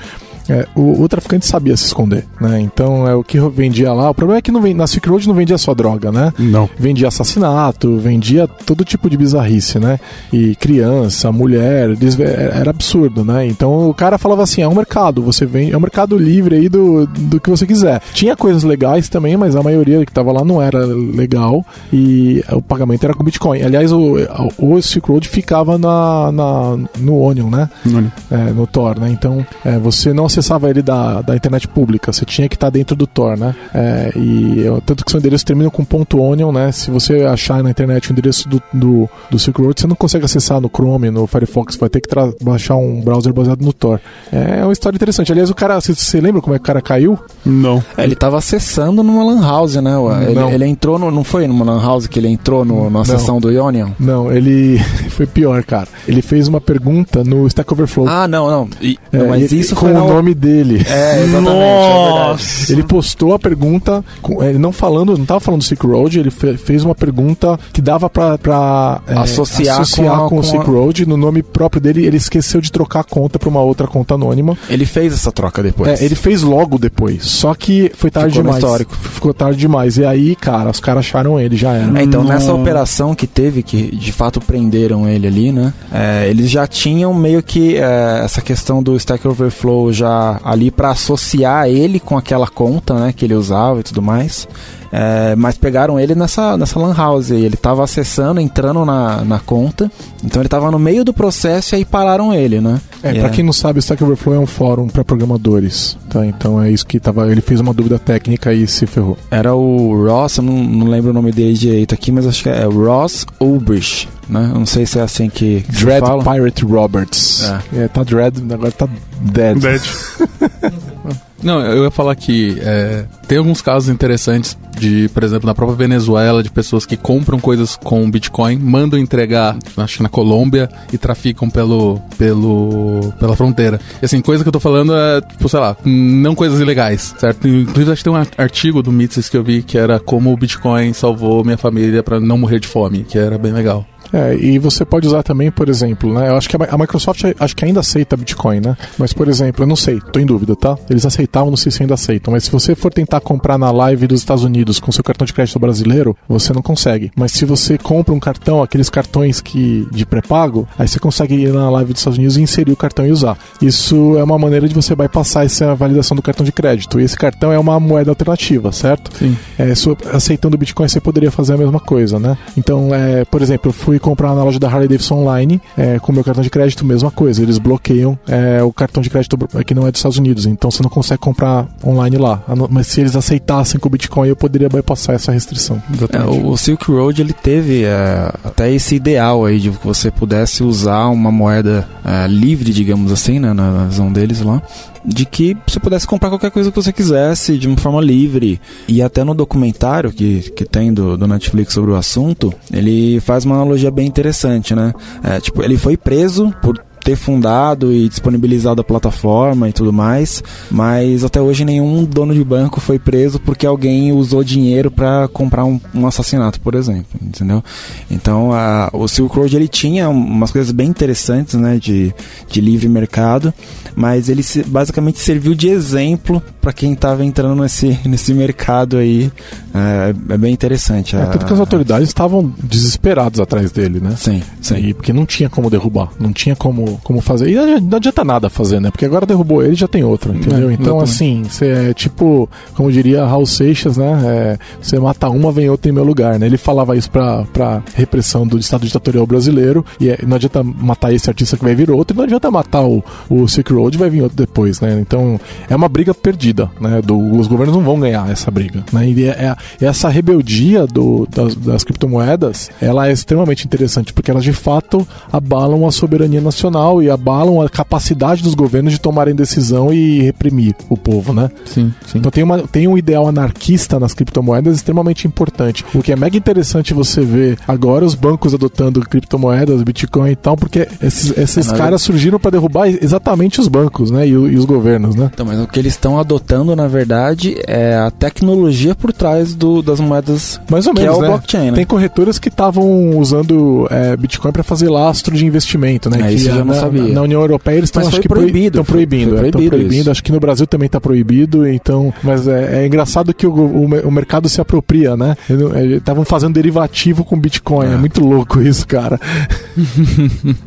É, o, o traficante sabia se esconder, né? Então é o que vendia lá. O problema é que não vem, na Silk Road não vendia só droga, né? não. vendia assassinato, vendia todo tipo de bizarrice, né? E criança, mulher, é, era absurdo, né? Então o cara falava assim: é um mercado, você vem, é um mercado livre aí do, do que você quiser. Tinha coisas legais também, mas a maioria que tava lá não era legal e o pagamento era com Bitcoin. Aliás, o, o Silk Road ficava na, na, no Onion, né? Não. é, no Tor, né? Então é, você não acessava ele da, da internet pública, você tinha que estar dentro do Tor, né? É, e eu- tanto que seu endereço termina com ponto .onion, né? Se você achar na internet o endereço do, do, do Silk Road, você não consegue acessar no Chrome, no Firefox, vai ter que baixar um browser baseado no Tor. É uma história interessante. Aliás, o cara, você, você lembra como é que o cara caiu? Não. É, ele tava acessando numa lan house, né? Ele, Não. ele entrou no, não foi numa lan house que ele entrou no, na Não. sessão do Onion? Não, ele (laughs) foi pior, cara. Ele fez uma pergunta no Stack Overflow. Ah, não, não. E- É, não, mas e- isso foi na o nome dele. É, exatamente, é verdade. Ele postou a pergunta, com- ele não falando, não tava falando do Silk Road, ele fe- fez uma pergunta que dava pra, pra é, Associar com a- com, com o Silk Road, no nome próprio dele, ele esqueceu de trocar a conta pra uma outra conta anônima. Ele fez essa troca depois. É, ele fez logo depois, só que foi tarde Ficou demais. histórico. Ficou tarde demais. E aí, cara, os caras acharam ele, já era. É, então, nessa operação que teve, que de fato prenderam ele ali, né? é, eles já tinham meio que é, essa questão do Stack Overflow já ali pra associar ele com aquela conta, né? Que ele usava e tudo mais. É, mas pegaram ele nessa, nessa lan house aí. Ele tava acessando, entrando na, na conta. Então ele tava no meio do processo e aí pararam ele, né? É, E pra quem não sabe, o Stack Overflow é um fórum pra programadores, tá? Então é isso que tava. Ele fez uma dúvida técnica e se ferrou. Era o Ross, eu não, não lembro o nome dele direito aqui, mas acho que é Ross Ulbricht, né? Não sei se é assim que, que Dread fala. Pirate Roberts. É. tá Dread, agora tá Dead. Dead. (laughs) Não, eu ia falar que é, tem alguns casos interessantes de, por exemplo, na própria Venezuela, de pessoas que compram coisas com Bitcoin, mandam entregar, acho que na Colômbia, e traficam pelo, pelo, pela fronteira. E assim, coisa que eu tô falando é, tipo, sei lá, não coisas ilegais, certo? Inclusive, acho que tem um artigo do Mises que eu vi que era como o Bitcoin salvou minha família pra não morrer de fome, que era bem legal. É, e você pode usar também, por exemplo, né? Eu acho que a Microsoft acho que ainda aceita Bitcoin, né? Mas, por exemplo, eu não sei, tô em dúvida, tá? Eles aceitavam, não sei se ainda aceitam. Mas se você for tentar comprar na live dos Estados Unidos com seu cartão de crédito brasileiro, você não consegue. Mas se você compra um cartão, aqueles cartões que de pré-pago, aí você consegue ir na live dos Estados Unidos e inserir o cartão e usar. Isso é uma maneira de você bypassar essa validação do cartão de crédito. E esse cartão é uma moeda alternativa, certo? Sim. É, aceitando Bitcoin, você poderia fazer a mesma coisa, né? Então, é, por exemplo, eu fui comprar na loja da Harley Davidson online é, com meu cartão de crédito, mesma coisa. Eles bloqueiam é, o cartão de crédito que não é dos Estados Unidos, então você não consegue comprar online lá. Mas se eles aceitassem com o Bitcoin, eu poderia bypassar essa restrição. É, o Silk Road ele teve é, até esse ideal aí de que você pudesse usar uma moeda é, livre, digamos assim, né, na visão deles lá, de que você pudesse comprar qualquer coisa que você quisesse de uma forma livre. E até no documentário que, que tem do, do Netflix sobre o assunto, ele faz uma analogia bem interessante, né? É, tipo, ele foi preso por ter fundado e disponibilizado a plataforma e tudo mais, mas até hoje nenhum dono de banco foi preso porque alguém usou dinheiro para comprar um, um, assassinato, por exemplo, entendeu? Então a, o Silk Road ele tinha umas coisas bem interessantes, né, de, de livre mercado, mas ele se, basicamente serviu de exemplo para quem estava entrando nesse, (laughs) nesse mercado aí. É, é bem interessante. É, tudo que as autoridades estavam desesperados atrás dele, né? Sim, sim. E porque não tinha como derrubar, não tinha como como, fazer. E não adianta nada fazer, né? Porque agora derrubou ele já tem outro, entendeu? É, então, assim, você é tipo, como diria Raul Seixas, né? É, você mata uma, vem outra em meu lugar, né? Ele falava isso pra, pra repressão do Estado ditatorial brasileiro. E é, não adianta matar esse artista que vai vir outro, e não adianta matar o, o Silk Road vai vir outro depois, né? Então, é uma briga perdida, né? Do, os governos não vão ganhar essa briga, né? E é, é essa rebeldia do, das, das criptomoedas, ela é extremamente interessante, porque elas de fato abalam a soberania nacional e abalam a capacidade dos governos de tomarem decisão e reprimir o povo, né? Sim, sim. Então tem, uma, tem um ideal anarquista nas criptomoedas extremamente importante. O que é mega interessante você ver agora os bancos adotando criptomoedas, Bitcoin e tal, porque esses, esses é, caras surgiram para derrubar exatamente os bancos, né? E, e, os governos, né? Então, mas o que eles estão adotando, na verdade, é a tecnologia por trás do, das moedas Mais ou menos, é o né? blockchain, né? Tem corretoras que estavam usando é, Bitcoin para fazer lastro de investimento, né? É, que isso já não sabia. Na União Europeia eles estão acho que proibido. Estão proibindo, foi, é, proibido, proibindo. Acho que no Brasil também está proibido, então. Mas é, é engraçado que o, o, o, mercado se apropria, né? Estavam fazendo derivativo com Bitcoin. É, é muito louco isso, cara. (laughs)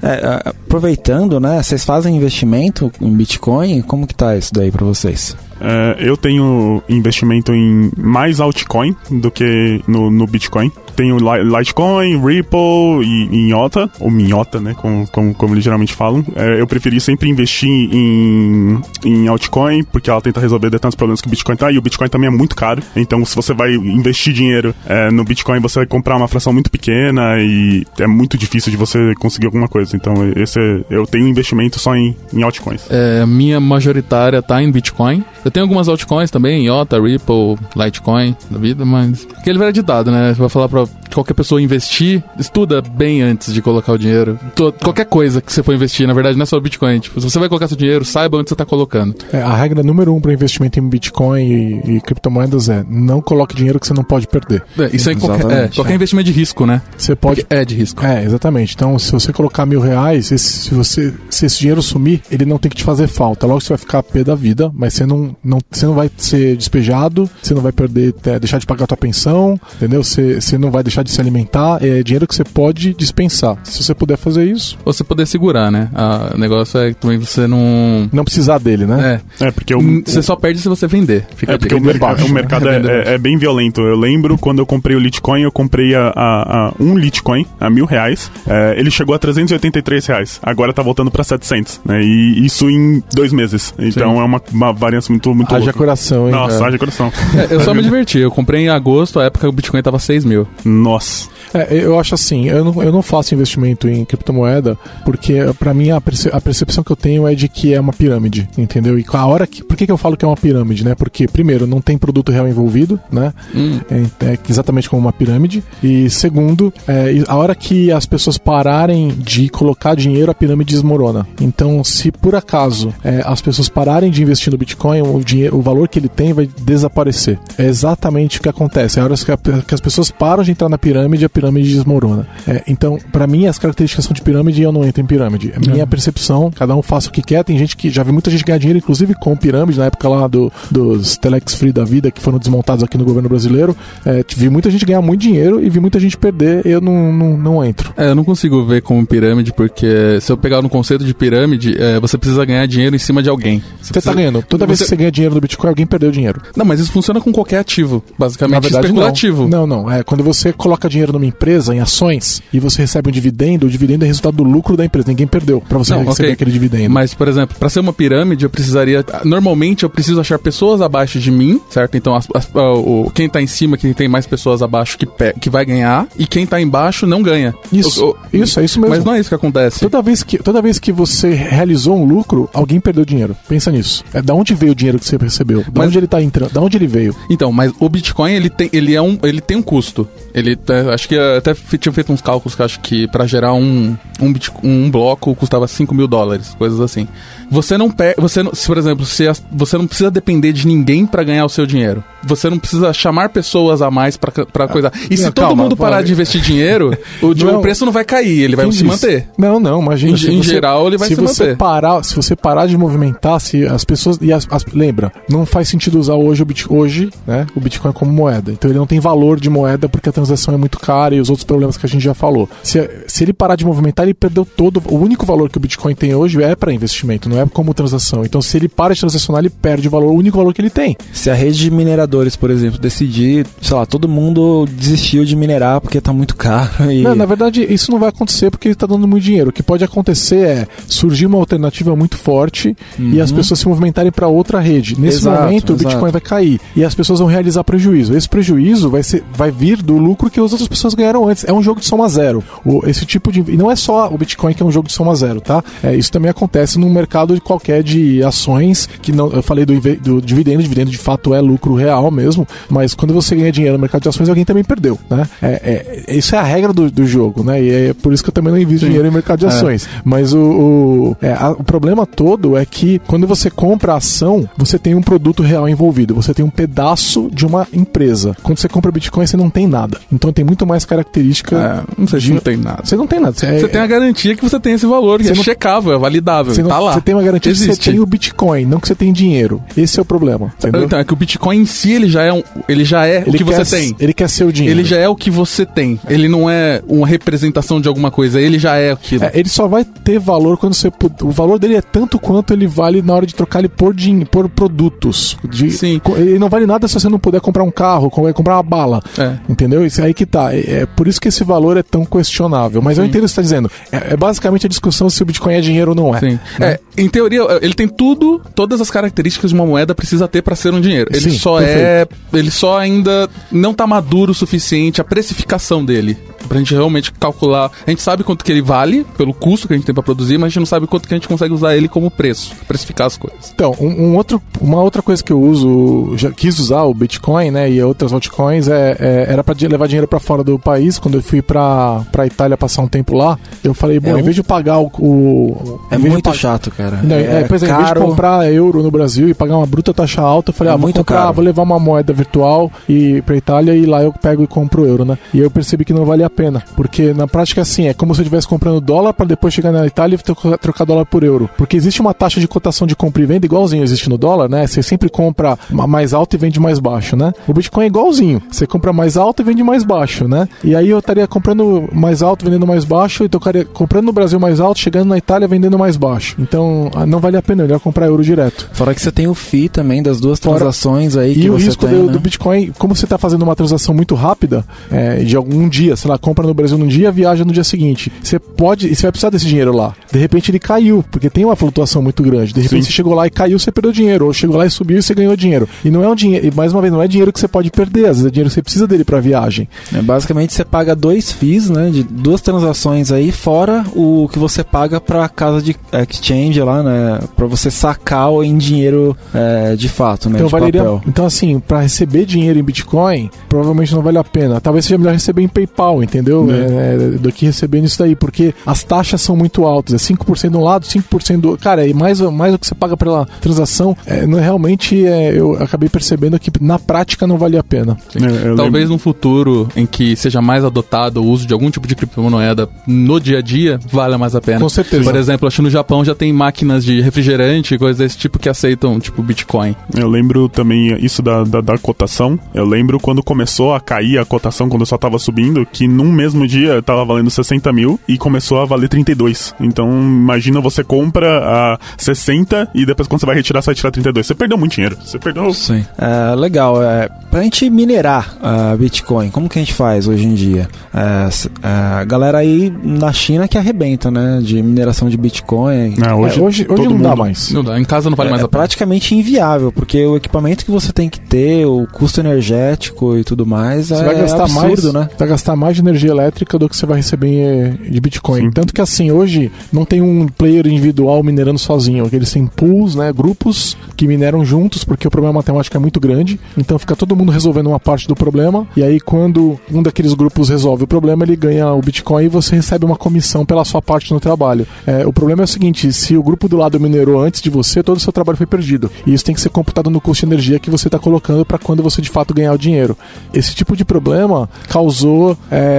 É, aproveitando, né? Vocês fazem investimento em Bitcoin? Como que tá isso daí para vocês? É, eu tenho investimento em mais altcoin do que no, no Bitcoin tenho Litecoin, Ripple e, Iota, ou Minhota, né, como, como, como eles geralmente falam. É, eu preferi sempre investir em, em altcoin, porque ela tenta resolver tantos problemas que o Bitcoin tá, e o Bitcoin também é muito caro. Então, se você vai investir dinheiro é, no Bitcoin, você vai comprar uma fração muito pequena e é muito difícil de você conseguir alguma coisa. Então, esse é, eu tenho investimento só em, em altcoins. É, minha majoritária tá em Bitcoin. Eu tenho algumas altcoins também, Iota, Ripple, Litecoin da vida, mas aquele velho ditado, né? Você vai falar pra qualquer pessoa investir, estuda bem antes de colocar o dinheiro. qualquer coisa que você for investir, na verdade, não é só Bitcoin. Tipo, se você vai colocar seu dinheiro, saiba onde você está colocando. É, a regra número um para investimento em Bitcoin e, e, criptomoedas é não coloque dinheiro que você não pode perder. É, isso aí qualquer, é, qualquer investimento de risco, né? Você pode. Porque é de risco. É, exatamente. Então, se você colocar mil reais, esse, se, você, se esse dinheiro sumir, ele não tem que te fazer falta. Logo você vai ficar a pé da vida, mas você não, não, você não vai ser despejado, você não vai perder, é, deixar de pagar a tua pensão, entendeu? Você, você não vai deixar de se alimentar, é dinheiro que você pode dispensar. Se você puder fazer isso. Ou você poder segurar, né? o negócio é que também você não. Não precisar dele, né? É. É, porque o, Você só perde se você vender. Fica é porque o, mercado, o mercado é, é, é, bem violento. Eu lembro quando eu comprei o Litecoin, eu comprei a, a, a um Litecoin a mil reais. É, ele chegou a 383 reais. Agora tá voltando pra 700, né? E isso em dois meses. Então Sim. é uma, uma variância muito, muito Haja coração, hein? Nossa, haja coração. É, eu só me (laughs) diverti. Eu comprei em agosto, a época o Bitcoin tava 6 mil. Nossa. Norse. É, eu acho assim, eu não, eu não faço investimento em criptomoeda porque para mim a, perce, a, percepção que eu tenho é de que é uma pirâmide, entendeu? E a hora que, por que, que eu falo que é uma pirâmide, né? Porque primeiro não tem produto real envolvido, né? Hum. É, é, exatamente como uma pirâmide. E segundo, é, a hora que as pessoas pararem de colocar dinheiro, a pirâmide desmorona. Então, se por acaso é, as pessoas pararem de investir no Bitcoin, o dinheiro, o valor que ele tem vai desaparecer. É exatamente o que acontece. A hora que, a, que as pessoas param de entrar na pirâmide, a pirâmide pirâmide desmorona. É, então, para mim, as características são de pirâmide e eu não entro em pirâmide. É minha percepção, cada um faça o que quer. Tem gente que já vi muita gente ganhar dinheiro, inclusive com pirâmide, na época lá do, dos Telex Free da vida, que foram desmontados aqui no governo brasileiro. É, vi muita gente ganhar muito dinheiro e vi muita gente perder. Eu não, não, não entro. É, eu não consigo ver como pirâmide, porque se eu pegar no conceito de pirâmide, é, você precisa ganhar dinheiro em cima de alguém. Você, você tá ganhando. Toda vez que você ganha dinheiro no Bitcoin, alguém perdeu dinheiro. Não, mas isso funciona com qualquer ativo, basicamente verdade, especulativo. Não, não. É, quando você coloca dinheiro numa empresa, em ações, e você recebe um dividendo, o dividendo é resultado do lucro da empresa. Ninguém perdeu pra você Não, receber ok. aquele dividendo. Mas, por exemplo, pra ser uma pirâmide, eu precisaria. Normalmente eu preciso achar pessoas abaixo de mim, certo? Então, as- as- ah, o, quem tá em cima, quem tem mais pessoas abaixo que, pe- que vai ganhar, e quem tá embaixo não ganha. Isso, O- o- isso, é isso mesmo. Mas não é isso que acontece. Toda vez que, toda vez que você realizou um lucro, alguém perdeu dinheiro. Pensa nisso. É da onde veio o dinheiro que você recebeu? Da Mas- onde ele tá entrando? Da onde ele veio? Então, mas o Bitcoin ele tem, ele é um, ele tem um custo. Ele é, acho que até fe- tinha feito uns cálculos que eu acho que para gerar um um, Bitco- um bloco custava 5 mil dólares, coisas assim. Você não você não, se, por exemplo, se as- você não precisa depender de ninguém para ganhar o seu dinheiro. Você não precisa chamar pessoas a mais para para coisa. E se não, todo calma, mundo parar vai. de investir dinheiro, o, Não. o preço não vai cair, ele vai se disse? manter. Não, não, imagina. Em- em geral, ele vai se se você manter. Parar, se você parar de movimentar, se as pessoas. E as, as- lembra, não faz sentido usar hoje o, hoje, né, o Bitcoin como moeda. Então ele não tem valor de moeda porque a transação é muito cara e os outros problemas que a gente já falou. Se, se ele parar de movimentar, ele perdeu todo. O único valor que o Bitcoin tem hoje é para investimento, não é como transação. Então se ele para de transacionar, ele perde o valor, o único valor que ele tem. Se a rede de mineradores, por exemplo, decidir, sei lá, todo mundo desistiu de minerar porque tá muito caro e... Não, na verdade, isso não vai acontecer porque ele está dando muito dinheiro. O que pode acontecer é surgir uma alternativa muito forte e as pessoas se movimentarem para outra rede. Nesse Exato, momento, o exato. Bitcoin vai cair e as pessoas vão realizar prejuízo. Esse prejuízo vai, ser, vai vir do lucro que as outras pessoas ganharam antes. É um jogo de soma zero. O, esse tipo de. E não é só o Bitcoin que é um jogo de soma zero, tá? É, isso também acontece no mercado de qualquer de ações, que não. Eu falei do, do dividendo, dividendo de fato é lucro real mesmo, mas quando você ganha dinheiro no mercado de ações, alguém também perdeu, né? É, é- isso é a regra do, do jogo, né? E é por isso que eu também não invisto dinheiro em mercado de ações. Mas o, o, é, a- o problema todo é que quando você compra a ação, você tem um produto real envolvido, você tem um pedaço de uma empresa. Quando você compra Bitcoin, você não tem nada. Então tem muito mais característica. É, não sei se de- não tem nada. Você não tem nada. Você, Você tem a garantia que você tem esse valor, que Você é não- checável, é validável, você não- tá lá. você tem uma garantia que você Existe. tem o Bitcoin, não que você tem dinheiro. Esse é o problema. Entendeu? Então, é que o Bitcoin em si, ele já é, um, ele já é o que quer, você tem. Ele quer ser o dinheiro. Ele já é o que você tem. Ele não é uma representação de alguma coisa, ele já é aquilo. É, ele só vai ter valor quando você. O valor dele é tanto quanto ele vale na hora de trocar ele por, din, por produtos. De- Sim. Ele não vale nada se você não puder comprar um carro, com- comprar uma bala. É. Entendeu? Isso é aí que tá. É, é por isso que esse valor é tão questionável. Mas eu entendo o que você está dizendo. É, é basicamente a discussão se o Bitcoin é dinheiro ou não é. Sim. né? É, em teoria, ele tem tudo, todas as características de uma moeda precisa ter para ser um dinheiro. Ele Sim, só é, ele só ainda não tá maduro o suficiente a precificação dele. Pra gente realmente calcular. A gente sabe quanto que ele vale, pelo custo que a gente tem pra produzir, mas a gente não sabe quanto que a gente consegue usar ele como preço, precificar as coisas. Então, um, um outro, uma outra coisa que eu uso, já quis usar o Bitcoin, né, e outras altcoins, é, é- era para levar dinheiro para fora do país. Quando eu fui para para Itália passar um tempo lá, eu falei, bom, É em um- vez de pagar o, o É muito pag- chato, cara. Não, é, pois é, em vez de comprar euro no Brasil e pagar uma bruta taxa alta, eu falei, É ah, vou muito comprar, caro. vou levar uma moeda virtual e pra Itália e lá eu pego e compro euro, né? E eu percebi que não valia a pena, porque na prática assim, é como se eu estivesse comprando dólar para depois chegar na Itália e trocar, dólar por euro. Porque existe uma taxa de cotação de compra e venda igualzinho existe no dólar, né? Você sempre compra ma- mais alto e vende mais baixo, né? O Bitcoin é igualzinho. Você compra mais alto e vende mais baixo, né? E aí eu estaria comprando mais alto, vendendo mais baixo, e eu estaria comprando no Brasil mais alto, chegando na Itália vendendo mais baixo. Então ah, não vale a pena, é melhor comprar euro direto. Fora que você tem o FII também das duas Fora- transações aí que E o você risco tem, do, né? do Bitcoin, como você está fazendo uma transação muito rápida, é, de algum dia, sei lá, compra no Brasil num dia, viaja no dia seguinte. Você pode, e você vai precisar desse dinheiro lá. De repente ele caiu, porque tem uma flutuação muito grande. De repente Sim. você chegou lá e caiu, você perdeu dinheiro. Ou chegou lá e subiu e você ganhou dinheiro. E não é um dinheiro, e mais uma vez, não é dinheiro que você pode perder, às vezes é dinheiro que você precisa dele para viagem. É, basicamente você paga dois FIIs, né? De duas transações aí, fora o que você paga pra casa de exchange lá, né? Pra você sacar em dinheiro é, de fato, né? Então valeria. papel. Então, assim, para receber dinheiro em Bitcoin, provavelmente não vale a pena. Talvez seja melhor receber em PayPal, entendeu? É, é, do que receber nisso daí, porque as taxas são muito altas. É 5% de um lado, 5% do Cara, e mais, mais o que você paga pela transação, é, não, realmente é, eu acabei percebendo que na prática não valia a pena. É, Talvez num futuro em que seja mais adotado o uso de algum tipo de criptomoeda no dia a dia, valha mais a pena. Com certeza. Por exemplo, acho que no Japão já tem máquinas de refrigerante, coisas desse tipo que aceitam, tipo, Bitcoin. Eu lembro também isso da, da, da cotação. Eu lembro quando começou a cair a cotação, quando só tava subindo, que num mesmo dia tava valendo 60 mil e começou a valer 32. Então, imagina você compra a 60 e depois quando você vai retirar, você vai tirar 32. Você perdeu muito dinheiro. Você perdeu. Sim. É, legal. É, pra gente minerar uh, Bitcoin, como que a gente faz hoje em dia? É, a é, galera aí na China que arrebenta, né? De mineração de Bitcoin. Não, hoje, é, hoje, hoje não mundo... dá mais. Não dá. Em casa não vale mais é, a pena. praticamente inviável, porque o equipamento que você tem que ter, o custo energético e tudo mais, você é vai gastar absurdo, mais, né? Vai gastar mais de energia elétrica do que você vai receber de Bitcoin. Sim. Tanto que assim, hoje não tem um player individual minerando sozinho. Eles têm pools, né? Grupos que mineram juntos, porque o problema matemático é muito grande. Então fica todo mundo resolvendo uma parte do problema. E aí, quando um daqueles grupos resolve o problema, ele ganha o Bitcoin e você recebe uma comissão pela sua parte no trabalho. É, o problema é o seguinte: se o grupo do lado minerou antes de você, todo o seu trabalho foi perdido. E isso tem que ser computado no custo de energia que você está colocando para quando você de fato ganhar o dinheiro. Esse tipo de problema causou, é,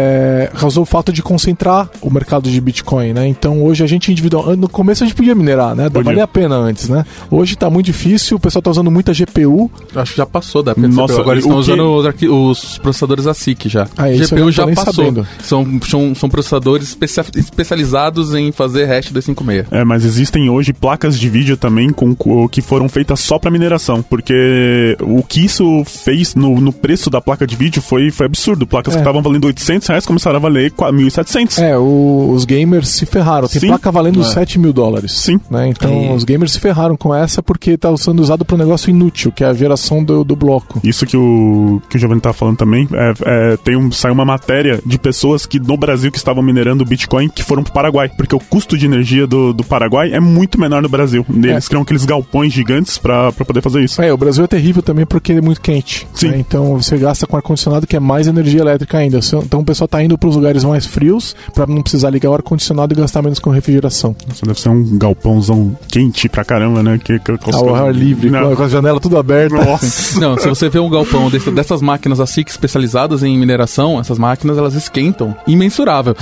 causou o fato de concentrar o mercado de Bitcoin, né? Então hoje a gente individual. No começo a gente podia minerar, né? Podia. Valia a pena antes, né? Hoje está muito difícil, o pessoal está usando muita GPU. Acho que já passou da época Nossa, Agora eles estão usando os, os, processadores ASIC já. Ah, GPU já passou. São, são, são processadores especia especializados em fazer hash 256. É, mas existem hoje placas de vídeo também com, com que foram feitas só para mineração, porque o que isso fez no, no preço da placa de vídeo foi, foi absurdo. Placas é. que estavam valendo 800 reais começaram a valer 1.700. É, o, os gamers se ferraram. Tem Sim. placa valendo é. 7 mil dólares. Sim. Né? Então os gamers se ferraram com essa porque está sendo usado para um negócio inútil, que é a geração do, do bloco. Isso que o, que o Giovanni tá falando também, é, é, tem um, saiu uma matéria de pessoas que no Brasil que estavam minerando Bitcoin que foram pro Paraguai, porque o custo de energia do, do Paraguai é muito menor no Brasil. Eles é. criam aqueles galpões gigantes para poder fazer isso. É, o Brasil é terrível também porque é muito quente. Sim. Né? Então você gasta com ar-condicionado que é mais energia elétrica ainda. Então o pessoal tá indo para os lugares mais frios para não precisar ligar o ar-condicionado e gastar menos com refrigeração. Isso deve ser um galpãozão quente pra caramba, né? Que, que, que Ao ar livre, com a janela tudo aberta. Nossa. (laughs) não, se você vê um galpão desse, dessas máquinas ASIC especializadas em mineração, essas máquinas elas esquentam imensurável.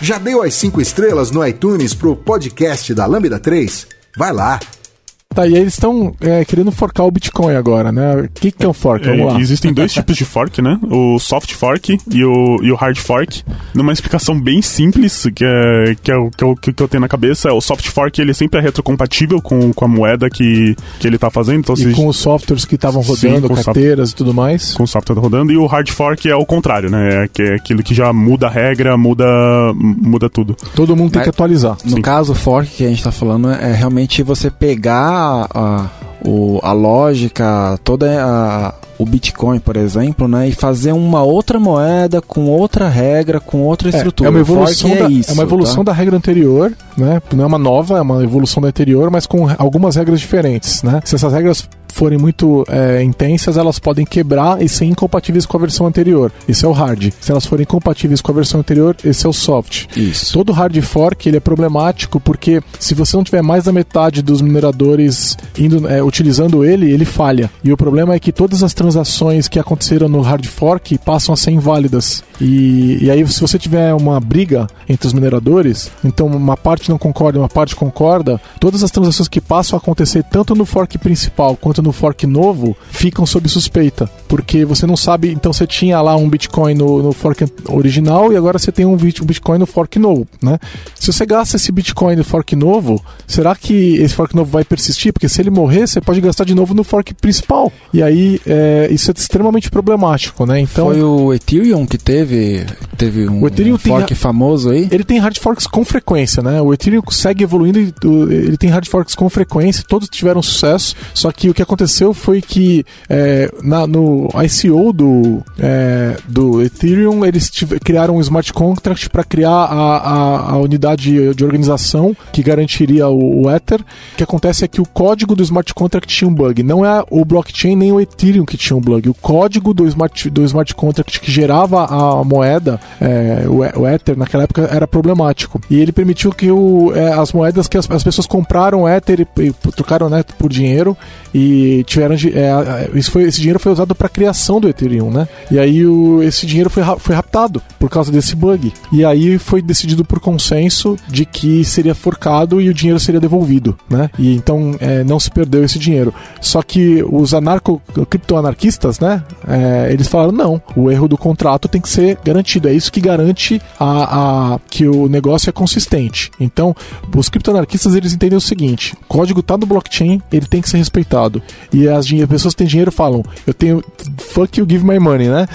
Já deu as 5 estrelas no iTunes pro podcast da Lambda 3? Vai lá, Tá, e eles estão é, querendo forcar o Bitcoin agora, né? O que, que é um fork? Vamos lá. existem dois (laughs) tipos de fork, né? O soft fork e o, e o hard fork. Numa explicação bem simples, que é, que é, o, que, é o que eu tenho na cabeça, o soft fork ele sempre é retrocompatível com, com a moeda que, que ele está fazendo. Então, e se... com os softwares que estavam rodando, Sim, carteiras e tudo mais. Com o software rodando. E o hard fork é o contrário, né? É, que é aquilo que já muda a regra, muda, muda tudo. Todo mundo tem Mas, que atualizar. No Sim. caso, o fork que a gente está falando é realmente você pegar a, o, a lógica, toda a, o Bitcoin, por exemplo, né, e fazer uma outra moeda com outra regra, com outra estrutura. É, é uma evolução, é da, é, isso, é uma evolução tá? da regra anterior, né? Não é uma nova, é uma evolução da anterior, mas com algumas regras diferentes, né? Se essas regras forem muito é, intensas, elas podem quebrar e ser incompatíveis com a versão anterior. Isso é o hard. Se elas forem compatíveis com a versão anterior, esse é o soft. Isso. Todo hard fork ele é problemático porque se você não tiver mais da metade dos mineradores indo, é, utilizando ele, ele falha. E o problema é que todas as transações que aconteceram no hard fork passam a ser inválidas. E, e aí, se você tiver uma briga entre os mineradores, então uma parte não concorda, uma parte concorda, todas as transações que passam a acontecer tanto no fork principal quanto no fork novo ficam sob suspeita. Porque você não sabe, então você tinha lá um Bitcoin no, no fork original e agora você tem um Bitcoin no fork novo, né? Se você gasta esse Bitcoin no fork novo, será que esse fork novo vai persistir? Porque se ele morrer, você pode gastar de novo no fork principal. E aí, é, isso é extremamente problemático, né? Então, Foi o Ethereum que teve, teve um, o Ethereum fork tem, famoso aí? Ele tem hard forks com frequência, né? O, Ethereum segue evoluindo ele tem hard forks com frequência, todos tiveram sucesso, só que o que aconteceu foi que é, na, no ICO do, é, do Ethereum, eles criaram um smart contract para criar a, a, a, unidade de organização que garantiria o, o Ether. O que acontece é que o código do smart contract tinha um bug. Não é o blockchain nem o Ethereum que tinha um bug. O código do smart, do smart contract que gerava a moeda, é, o, o Ether, naquela época era problemático. E ele permitiu que o, é, as moedas que as, as, pessoas compraram Ether e, e trocaram né, por dinheiro e tiveram. É, isso foi, esse dinheiro foi usado para a criação do Ethereum, né? E aí o, esse dinheiro foi, foi raptado por causa desse bug. E aí foi decidido por consenso de que seria forcado e o dinheiro seria devolvido, né? E então é, não se perdeu esse dinheiro. Só que os anarco criptoanarquistas, né? É, eles falaram não, o erro do contrato tem que ser garantido. É isso que garante a, a que o negócio é consistente. Então, os criptoanarquistas eles entendem o seguinte: o código está no blockchain, ele tem que ser respeitado. E as, as pessoas que têm dinheiro falam: eu tenho fuck you, give my money, né?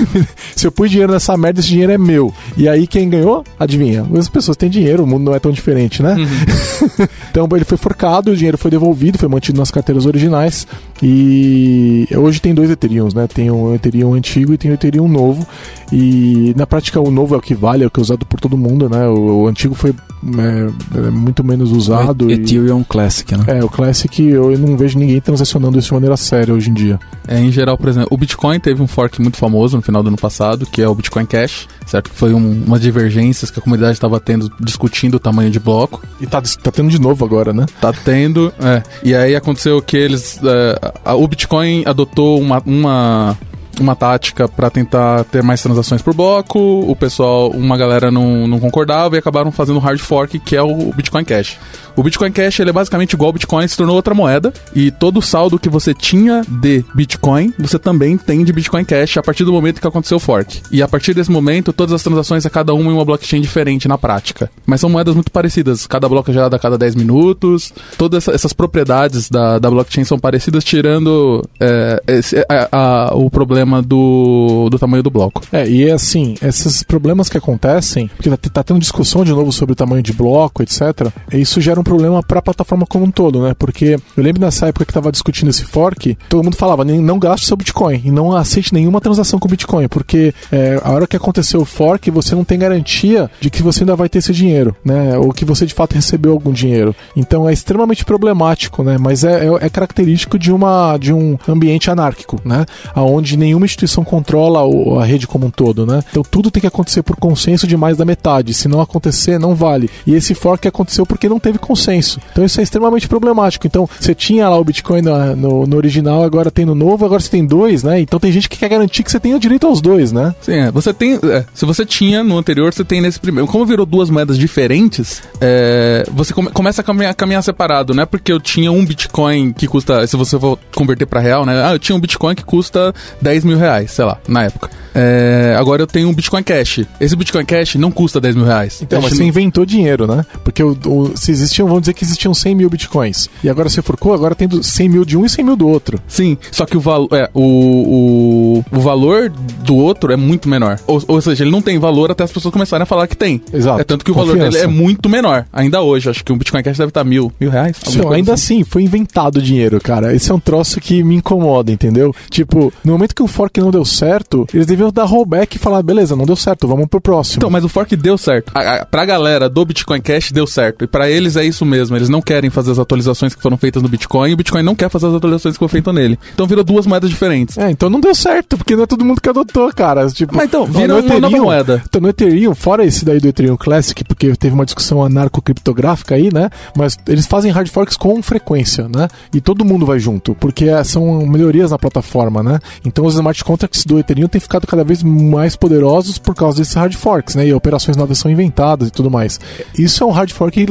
(laughs) Se eu pus dinheiro nessa merda, esse dinheiro é meu. E aí quem ganhou? Adivinha? As pessoas têm dinheiro, o mundo não é tão diferente, né? Uhum. (laughs) então ele foi forcado, o dinheiro foi devolvido, foi mantido nas carteiras originais. E hoje tem dois Ethereums, né? Tem o Ethereum antigo e tem o Ethereum novo. E na prática o novo é o que vale, é o que é usado por todo mundo, né? O, o antigo foi é, é muito menos usado. O Ethereum e... Classic, né? É, o Classic eu não vejo ninguém transacionando isso de maneira séria hoje em dia. É, em geral, por exemplo, o Bitcoin teve um fork muito famoso no final do ano passado, que é o Bitcoin Cash, certo? Que foi um, uma divergências que a comunidade estava tendo, discutindo o tamanho de bloco. E tá, tá tendo de novo agora, né? Tá tendo, é. E aí aconteceu que eles. É, a, o Bitcoin adotou uma, uma uma tática para tentar ter mais transações por bloco. O pessoal, uma galera não, não concordava e acabaram fazendo hard fork, que é o Bitcoin Cash. O Bitcoin Cash ele é basicamente igual ao Bitcoin, se tornou outra moeda e todo o saldo que você tinha de Bitcoin, você também tem de Bitcoin Cash a partir do momento que aconteceu o fork. E a partir desse momento, todas as transações é cada uma em uma blockchain diferente na prática. Mas são moedas muito parecidas, cada bloco é gerado a cada 10 minutos, todas essas propriedades da, da blockchain são parecidas, tirando é, esse, a, a, o problema do, do tamanho do bloco. É, e é assim, esses problemas que acontecem, porque tá, tá tendo discussão de novo sobre o tamanho de bloco, etc., isso gera um problema para a plataforma como um todo, né? Porque eu lembro nessa época que estava discutindo esse fork, todo mundo falava, não gaste seu Bitcoin e não aceite nenhuma transação com Bitcoin, porque é, a hora que aconteceu o fork, você não tem garantia de que você ainda vai ter esse dinheiro, né? Ou que você de fato recebeu algum dinheiro. Então é extremamente problemático, né? Mas é, é, é característico de, uma, de um ambiente anárquico, né? Onde nenhuma instituição controla a rede como um todo, né? Então tudo tem que acontecer por consenso de mais da metade. Se não acontecer, não vale. E esse fork aconteceu porque não teve consenso. Então isso é extremamente problemático. Então você tinha lá o Bitcoin no, no, no, original, agora tem no novo, agora você tem dois, né? Então tem gente que quer garantir que você tenha direito aos dois, né? Sim, é. Você tem. É, se você tinha no anterior, você tem nesse primeiro. Como virou duas moedas diferentes, é, você come, começa a caminhar, caminhar separado, né? Porque eu tinha um Bitcoin que custa. Se você for converter para real, né? Ah, eu tinha um Bitcoin que custa 10 mil reais, sei lá, na época. É, agora eu tenho um Bitcoin Cash. Esse Bitcoin Cash não custa 10 mil reais. Então, mas você inventou dinheiro, né? Porque o, o, se existiam, vamos dizer que existiam 100 mil Bitcoins. E agora você forcou, agora tem 100 mil de um e 100 mil do outro. Sim, só que o, valor é, o, o, o valor do outro é muito menor. Ou, ou seja, ele não tem valor até as pessoas começarem a falar que tem. Exato. É tanto que o Confiança. valor dele é muito menor. Ainda hoje, acho que um Bitcoin Cash deve estar mil, mil reais. Sim, ainda assim. assim, foi inventado dinheiro, cara. Esse é um troço que me incomoda, entendeu? Tipo, no momento que o fork não deu certo, eles deviam dar rollback falar, beleza, não deu certo, vamos pro próximo. Então, mas o fork deu certo. A, a, pra galera do Bitcoin Cash deu certo. E para eles é isso mesmo. Eles não querem fazer as atualizações que foram feitas no Bitcoin e o Bitcoin não quer fazer as atualizações que foram feitas nele. Então virou duas moedas diferentes. É, então não deu certo, porque não é todo mundo que adotou, cara. Tipo, mas então, vira uma Ethereum, nova moeda. Então no Ethereum, fora esse daí do Ethereum Classic, porque teve uma discussão anarco-criptográfica aí, né? Mas eles fazem hard forks com frequência, né? E todo mundo vai junto, porque são melhorias na plataforma, né? Então os smart contracts do Ethereum têm ficado cada vez mais poderosos por causa desses hard forks, né? E operações novas são inventadas e tudo mais. Isso é um hard fork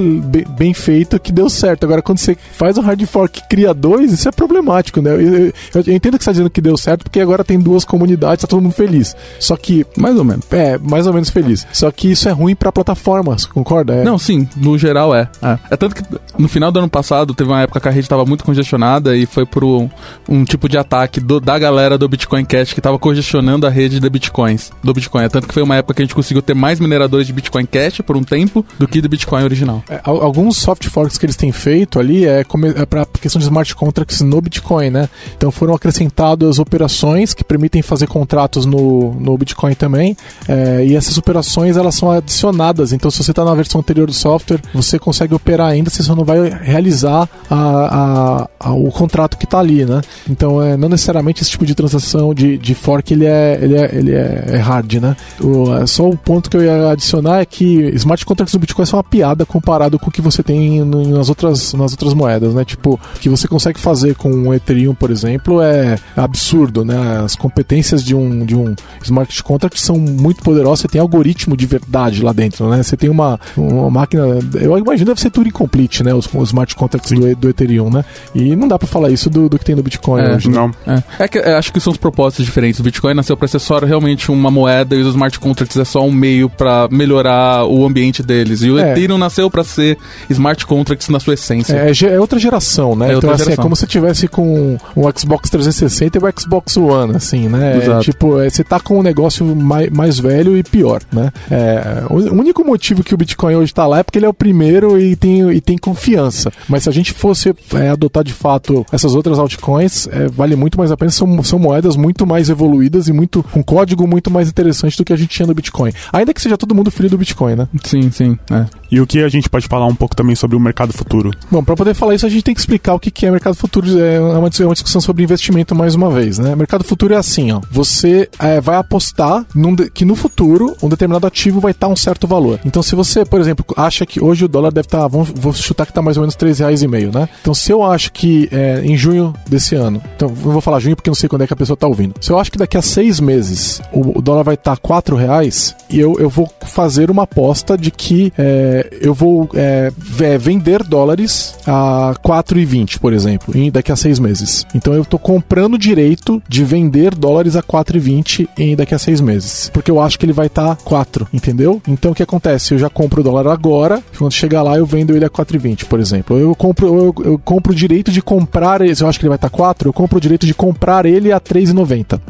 bem feito que deu certo. Agora, quando você faz um hard fork e cria dois, isso é problemático, né? Eu, eu, eu entendo que você está dizendo que deu certo, porque agora tem duas comunidades, tá todo mundo feliz. Só que. Mais ou menos. É, mais ou menos feliz. Só que isso é ruim pra plataformas, concorda? É. Não, sim, no geral é. é. É tanto que no final do ano passado teve uma época que a rede tava muito congestionada e foi por um, um tipo de ataque do- da galera do Bitcoin Cash que tava congestionando a rede de Bitcoins. Do Bitcoin. É tanto que foi uma época que a gente conseguiu ter mais mineradores de Bitcoin Cash por um tempo do que do Bitcoin original. É, al- alguns soft forks que eles têm feito ali é, é para questão de smart contracts no Bitcoin, né? Então foram acrescentadas operações que permitem fazer contratos no, no Bitcoin também. é, e essas operações elas são adicionadas. Então se você está na versão anterior do software, você consegue operar ainda, você só não vai realizar a- a- a- o contrato que está ali, né? Então é, não necessariamente esse tipo de transação de, de fork ele é, ele é, ele é, é hard, né? O, é, só o ponto que eu ia adicionar é que smart contracts do Bitcoin são uma piada comparado com o que você tem nas outras, nas outras moedas, né? Tipo, o que você consegue fazer com o Ethereum, por exemplo, é absurdo, né? As competências de um, de um smart contract são muito poderosas, você tem algoritmo de verdade lá dentro, né? Você tem uma, uma máquina, eu imagino deve ser tudo incomplete, né? Os, os smart contracts do, do Ethereum, né? E não dá pra falar isso do, do que tem no Bitcoin É. hoje. né? Não. É, é que acho que são os propósitos diferentes. O Bitcoin nasceu para ser só realmente uma moeda e os smart contracts é só um meio para melhorar o ambiente deles. E o É. Ethereum nasceu para ser smart contracts na sua essência. É, é outra geração, né? É então, assim, é geração. como se tivesse com um Xbox 360 e o Xbox One, assim, né? É, Exato. tipo, é, você tá com um negócio mais, mais velho e pior, né? É, o único motivo que o Bitcoin hoje tá lá é porque ele é o primeiro e tem, e tem confiança. Mas se a gente fosse é, adotar de fato essas outras altcoins, é, vale muito mais a pena. São, são moedas muito mais evoluídas e muito com código muito mais interessante do que a gente tinha no Bitcoin. Ainda que seja todo mundo filho do Bitcoin, né? Sim, sim. É. E o que a gente pode falar um pouco também sobre o mercado futuro? Bom, para poder falar isso, a gente tem que explicar o que que é mercado futuro. É uma, é uma discussão sobre investimento mais uma vez, né? Mercado futuro é assim, ó. Você é, vai apostar num de- que no futuro um determinado ativo vai estar um certo valor. Então, se você, por exemplo, acha que hoje o dólar deve estar, vamos, vou chutar que está mais ou menos três reais e meio, né? Então, se eu acho que é, em junho desse ano, então não vou falar junho porque não sei quando é que a pessoa está ouvindo. Se eu acho que daqui a seis meses o, dólar vai estar quatro reais, e eu, eu vou fazer uma aposta de que é, eu vou é, ve- vender dólares a 4,20, por exemplo, em daqui a seis meses. Então eu estou comprando o direito de vender dólares a 4,20 em daqui a seis meses. Porque eu acho que ele vai estar 4, entendeu? Então o que acontece? Eu já compro o dólar agora, quando chegar lá eu vendo ele a 4,20, por exemplo. Eu compro, eu, eu compro o direito de comprar eu acho que ele vai estar 4, eu compro o direito de comprar ele a 3,90.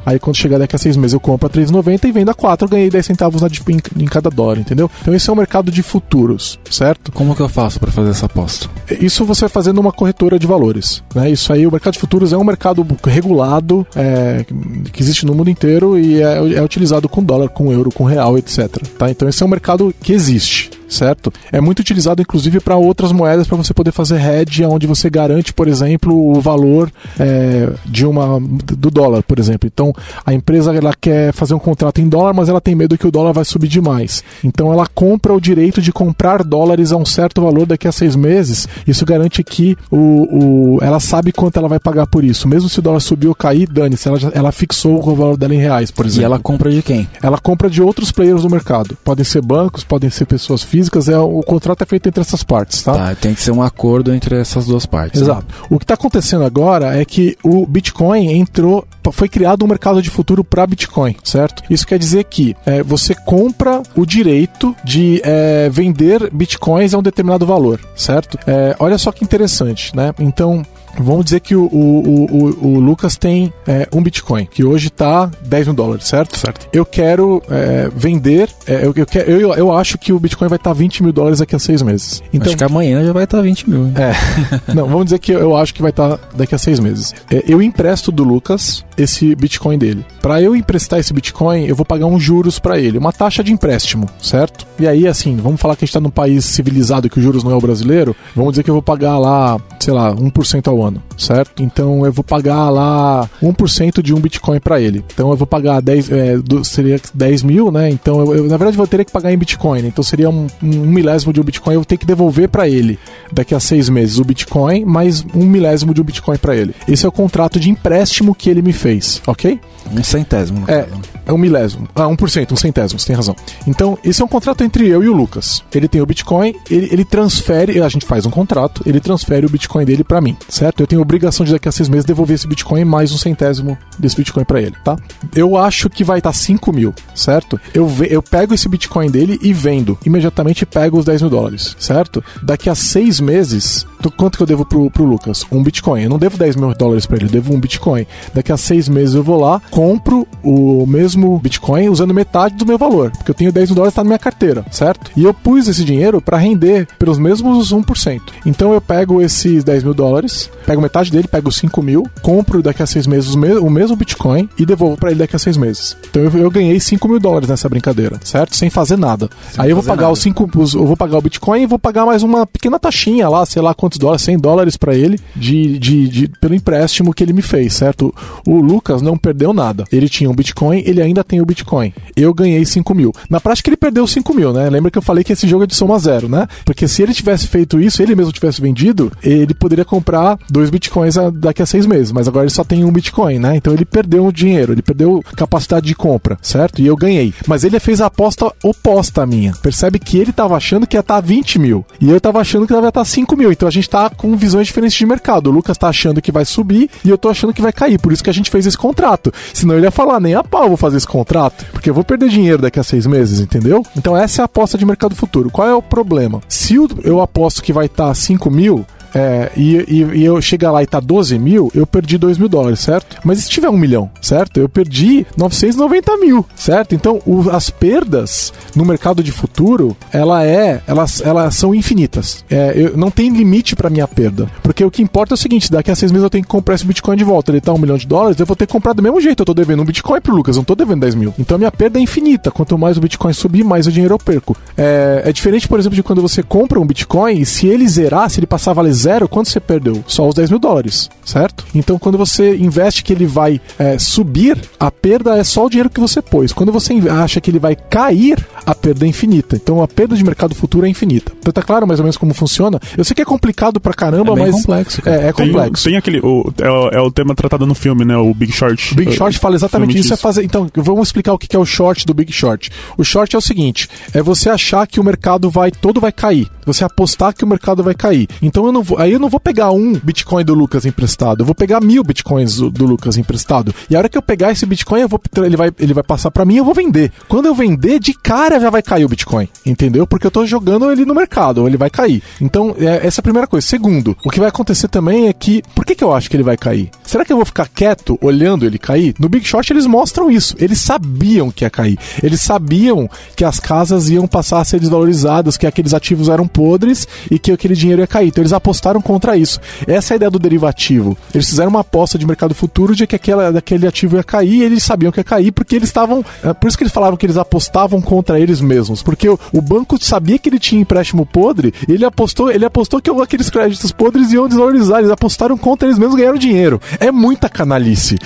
Aí quando chegar daqui a seis meses eu compro a 3,90 e vendo a 4, eu ganhei 10 centavos na, em, em cada dólar, entendeu? Então esse é o mercado de futuros, certo? Como que eu faço pra fazer essa aposta? Isso você vai fazer numa corretora de valores. Né? Isso aí, o mercado de futuros é um mercado regulado é, que existe no mundo inteiro e é, é utilizado com dólar, com euro, com real, etc. Tá? Então esse é um mercado que existe. Certo? É muito utilizado, inclusive, para outras moedas, para você poder fazer hedge, onde você garante, por exemplo, o valor é, de uma do dólar, por exemplo. Então, a empresa ela quer fazer um contrato em dólar, mas ela tem medo que o dólar vai subir demais. Então, ela compra o direito de comprar dólares a um certo valor daqui a seis meses. Isso garante que o, o, ela sabe quanto ela vai pagar por isso. Mesmo se o dólar subir ou cair, dane-se, ela, ela fixou o valor dela em reais, por E exemplo. ela compra de quem? Ela compra de outros players do mercado. Podem ser bancos, podem ser pessoas físicas. É, o contrato é feito entre essas partes, tá? Tá, tem que ser um acordo entre essas duas partes. né? Exato. O que está acontecendo agora é que o Bitcoin entrou, foi criado um mercado de futuro para Bitcoin, certo? Isso quer dizer que é, você compra o direito de é, vender Bitcoins a um determinado valor, certo? É, olha só que interessante, né? Então Vamos dizer que o, o, o, o Lucas tem é, um Bitcoin, que hoje está 10 mil dólares, certo? Certo. Eu quero é, vender, é, eu, eu, quero- eu, eu acho que o Bitcoin vai estar 20 mil dólares daqui a seis meses. Então, Acho que amanhã já vai estar 20 mil. é. (laughs) Não, vamos dizer que eu acho que vai estar daqui a seis meses. É, Eu empresto do Lucas esse Bitcoin dele. Para eu emprestar esse Bitcoin, eu vou pagar uns juros para ele, uma taxa de empréstimo, certo? E aí, assim, vamos falar que a gente tá num país civilizado que o juros não é o brasileiro. Vamos dizer que eu vou pagar lá, sei lá, 1% ao ano, nono certo? Então eu vou pagar lá 1% de um Bitcoin para ele. Então eu vou pagar 10, é, do- seria 10 mil, né? Então eu, eu, na verdade, vou ter que pagar em Bitcoin. né? Então seria um, um milésimo de um Bitcoin, eu vou ter que devolver para ele daqui a seis meses o Bitcoin, mais um milésimo de um Bitcoin para ele. Esse é o contrato de empréstimo que ele me fez, ok? Um centésimo. É, caso. é um milésimo. Ah, 1%, um centésimo, você tem razão. Então, esse é um contrato entre eu e o Lucas. Ele tem o Bitcoin, ele, ele transfere, a gente faz um contrato, ele transfere o Bitcoin dele pra mim, certo? Eu tenho obrigação de daqui a seis meses devolver esse Bitcoin mais um centésimo desse Bitcoin para ele, tá? Eu acho que vai estar tá 5 mil, certo? Eu, eu pego esse Bitcoin dele e vendo. Imediatamente pego os 10 mil dólares, certo? Daqui a seis meses, quanto que eu devo pro, pro Lucas? Um Bitcoin. Eu não devo 10 mil dólares para ele, eu devo um Bitcoin. Daqui a seis meses eu vou lá, compro o mesmo Bitcoin usando metade do meu valor, porque eu tenho 10 mil dólares tá na minha carteira, certo? E eu pus esse dinheiro para render pelos mesmos 1%. Então eu pego esses 10 mil dólares, pego metade dele, pego 5 mil, compro daqui a seis meses o mesmo Bitcoin e devolvo para ele daqui a seis meses. Então eu, eu, ganhei 5 mil dólares nessa brincadeira, certo? Sem fazer nada. Sem Aí eu vou pagar nada. os 5, eu vou pagar o Bitcoin e vou pagar mais uma pequena taxinha lá, sei lá quantos dólares, 100 dólares para ele de, de, de, pelo empréstimo que ele me fez, certo? O Lucas não perdeu nada. Ele tinha um Bitcoin, ele ainda tem o Bitcoin. Eu ganhei 5 mil. Na prática ele perdeu 5 mil, né? Lembra que eu falei que esse jogo é de soma zero, né? Porque se ele tivesse feito isso, ele mesmo tivesse vendido, ele poderia comprar dois Bitcoins daqui a seis meses, mas agora ele só tem um Bitcoin, né? Então ele perdeu o dinheiro, ele perdeu capacidade de compra, certo? E eu ganhei. Mas ele fez a aposta oposta à minha. Percebe que ele tava achando que ia estar tá 20 mil e eu tava achando que ia estar tá 5 mil. Então a gente tá com visões diferentes de mercado. O Lucas tá achando que vai subir e eu tô achando que vai cair. Por isso que a gente fez esse contrato. Senão ele ia falar, nem a pau vou fazer esse contrato, porque eu vou perder dinheiro daqui a seis meses, entendeu? Então essa é a aposta de mercado futuro. Qual é o problema? Se eu aposto que vai estar tá 5 mil, é, e, e, e, eu chegar lá e tá 12 mil, eu perdi 2 mil dólares, certo? Mas e se tiver um milhão, certo? Eu perdi 990 mil, certo? Então o, as perdas no mercado de futuro, ela é, elas, elas são infinitas. É, eu, não tem limite para minha perda. Porque o que importa é o seguinte: daqui a seis meses eu tenho que comprar esse Bitcoin de volta. Ele tá um milhão de dólares, eu vou ter que comprar do mesmo jeito. Eu tô devendo um Bitcoin pro Lucas, não tô devendo 10 mil. Então a minha perda é infinita. Quanto mais o Bitcoin subir, mais o dinheiro eu perco. É, é diferente, por exemplo, de quando você compra um Bitcoin e se ele zerar, se ele passar a valer zero, quanto você perdeu? Só os 10 mil dólares, certo? Então, quando você investe que ele vai é, subir, a perda é só o dinheiro que você pôs. Quando você acha que ele vai cair, a perda é infinita. Então, a perda de mercado futuro é infinita. Então, tá claro mais ou menos como funciona? Eu sei que é complicado pra caramba, é mas. complexo. Cara. É, é complexo. Tem, tem aquele. O, é, é, o tema tratado no filme, né? O Big Short. O Big Short fala exatamente isso. É fazer, então, vamos explicar o que é o short do Big Short. O short é o seguinte: é você achar que o mercado vai todo vai cair. Você apostar que o mercado vai cair. Então eu não vou, aí eu não vou pegar um Bitcoin do Lucas emprestado, eu vou pegar mil Bitcoins do, do Lucas emprestado. E a hora que eu pegar esse Bitcoin, eu vou, ele vai, ele vai passar para mim, eu vou vender. Quando eu vender, de cara já vai cair o Bitcoin, entendeu? Porque eu tô jogando ele no mercado, ele vai cair. Então, é, essa é a primeira coisa. Segundo, o que vai acontecer também é que, por que, que eu acho que ele vai cair? Será que eu vou ficar quieto olhando ele cair? No Big Short eles mostram isso. Eles sabiam que ia cair. Eles sabiam que as casas iam passar a ser desvalorizadas, que aqueles ativos eram podres e que aquele dinheiro ia cair. Então eles apostaram contra isso. Essa é a ideia do derivativo. Eles fizeram uma aposta de mercado futuro de que aquela, aquele ativo ia cair e eles sabiam que ia cair porque eles estavam. É por isso que eles falavam que eles apostavam contra eles mesmos. Porque o, o banco sabia que ele tinha empréstimo podre e ele apostou, ele apostou que aqueles créditos podres iam desvalorizar. Eles apostaram contra eles mesmos e ganharam dinheiro. É muita canalice.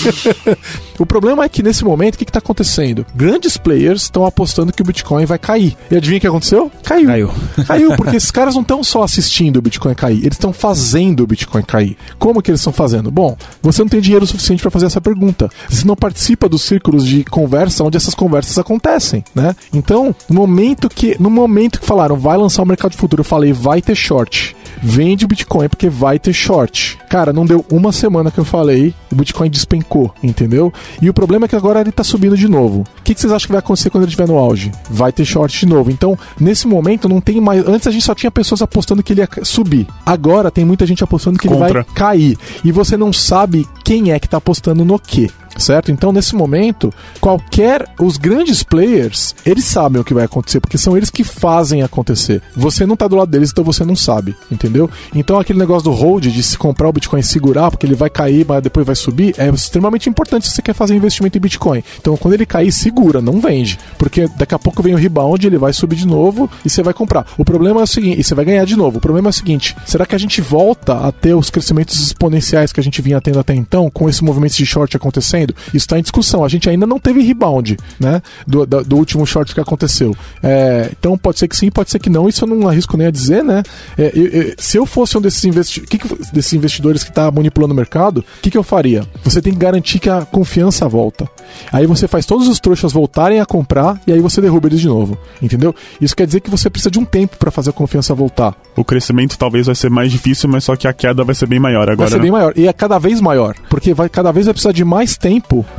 (laughs) o problema é que nesse momento, o que está acontecendo? Grandes players estão apostando que o Bitcoin vai cair. E adivinha o que aconteceu? Caiu. Caiu. Caiu, (laughs) porque esses caras não estão só assistindo o Bitcoin cair, eles estão fazendo o Bitcoin cair. Como que eles estão fazendo? Bom, você não tem dinheiro suficiente para fazer essa pergunta. Você não participa dos círculos de conversa onde essas conversas acontecem, né? Então, no momento que no momento que falaram vai lançar o mercado futuro, eu falei vai ter short vende Bitcoin porque vai ter short. Cara, não deu uma semana que eu falei, o Bitcoin despencou, entendeu? E o problema é que agora ele tá subindo de novo. O que, que vocês acham que vai acontecer quando ele estiver no auge? Vai ter short de novo. Então, nesse momento, não tem mais. Antes a gente só tinha pessoas apostando que ele ia subir. Agora tem muita gente apostando que Contra. ele vai cair. E você não sabe quem é que tá apostando no quê certo? Então, nesse momento, qualquer. Os grandes players, eles sabem o que vai acontecer, porque são eles que fazem acontecer. Você não tá do lado deles, então você não sabe, entendeu? Então, aquele negócio do hold, de se comprar o Bitcoin e segurar, porque ele vai cair, mas depois vai subir, é extremamente importante se você quer fazer investimento em Bitcoin. Então, quando ele cair, segura, não vende. Porque daqui a pouco vem o rebound, ele vai subir de novo e você vai comprar. O problema é o seguinte, e você vai ganhar de novo. O problema é o seguinte: será que a gente volta a ter os crescimentos exponenciais que a gente vinha tendo até então, com esse movimento de short acontecendo? Isso está em discussão. A gente ainda não teve rebound, né? Do, do, do último short que aconteceu. É, então pode ser que sim, pode ser que não. Isso eu não arrisco nem a dizer, né? É, eu, eu, se eu fosse um desses, investi que que, desses investidores que está manipulando o mercado, o que, que eu faria? Você tem que garantir que a confiança volta. Aí você faz todos os trouxas voltarem a comprar e aí você derruba eles de novo. Entendeu? Isso quer dizer que você precisa de um tempo para fazer a confiança voltar. O crescimento talvez vai ser mais difícil, mas só que a queda vai ser bem maior agora. Vai ser né? bem maior. E é cada vez maior. Porque vai, cada vez vai precisar de mais tempo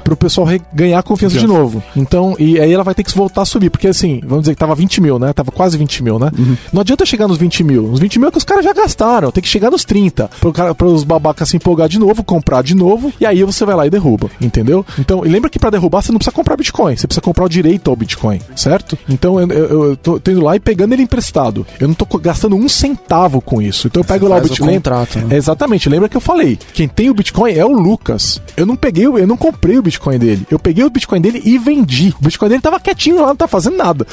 pro pessoal ganhar confiança de novo. Então, e aí ela vai ter que voltar a subir. Porque assim, vamos dizer que tava 20 mil, né? Tava quase 20 mil, né? Uhum. Não adianta chegar nos 20 mil. Nos 20 mil é que os caras já gastaram. Tem que chegar nos 30. Pro cara, pros babacas se empolgar de novo, comprar de novo. E aí você vai lá e derruba. Entendeu? Então, e lembra que para derrubar você não precisa comprar Bitcoin. Você precisa comprar o direito ao Bitcoin. Certo? Então eu, eu, eu tô tendo lá e pegando ele emprestado. Eu não tô gastando um centavo com isso. Então eu pego você lá o Bitcoin. O contrato, né? é, exatamente. Lembra que eu falei? Quem tem o Bitcoin é o Lucas. Eu não peguei, eu não comprei o Bitcoin dele. Eu peguei o Bitcoin dele e vendi. O Bitcoin dele tava quietinho lá, não tá fazendo nada.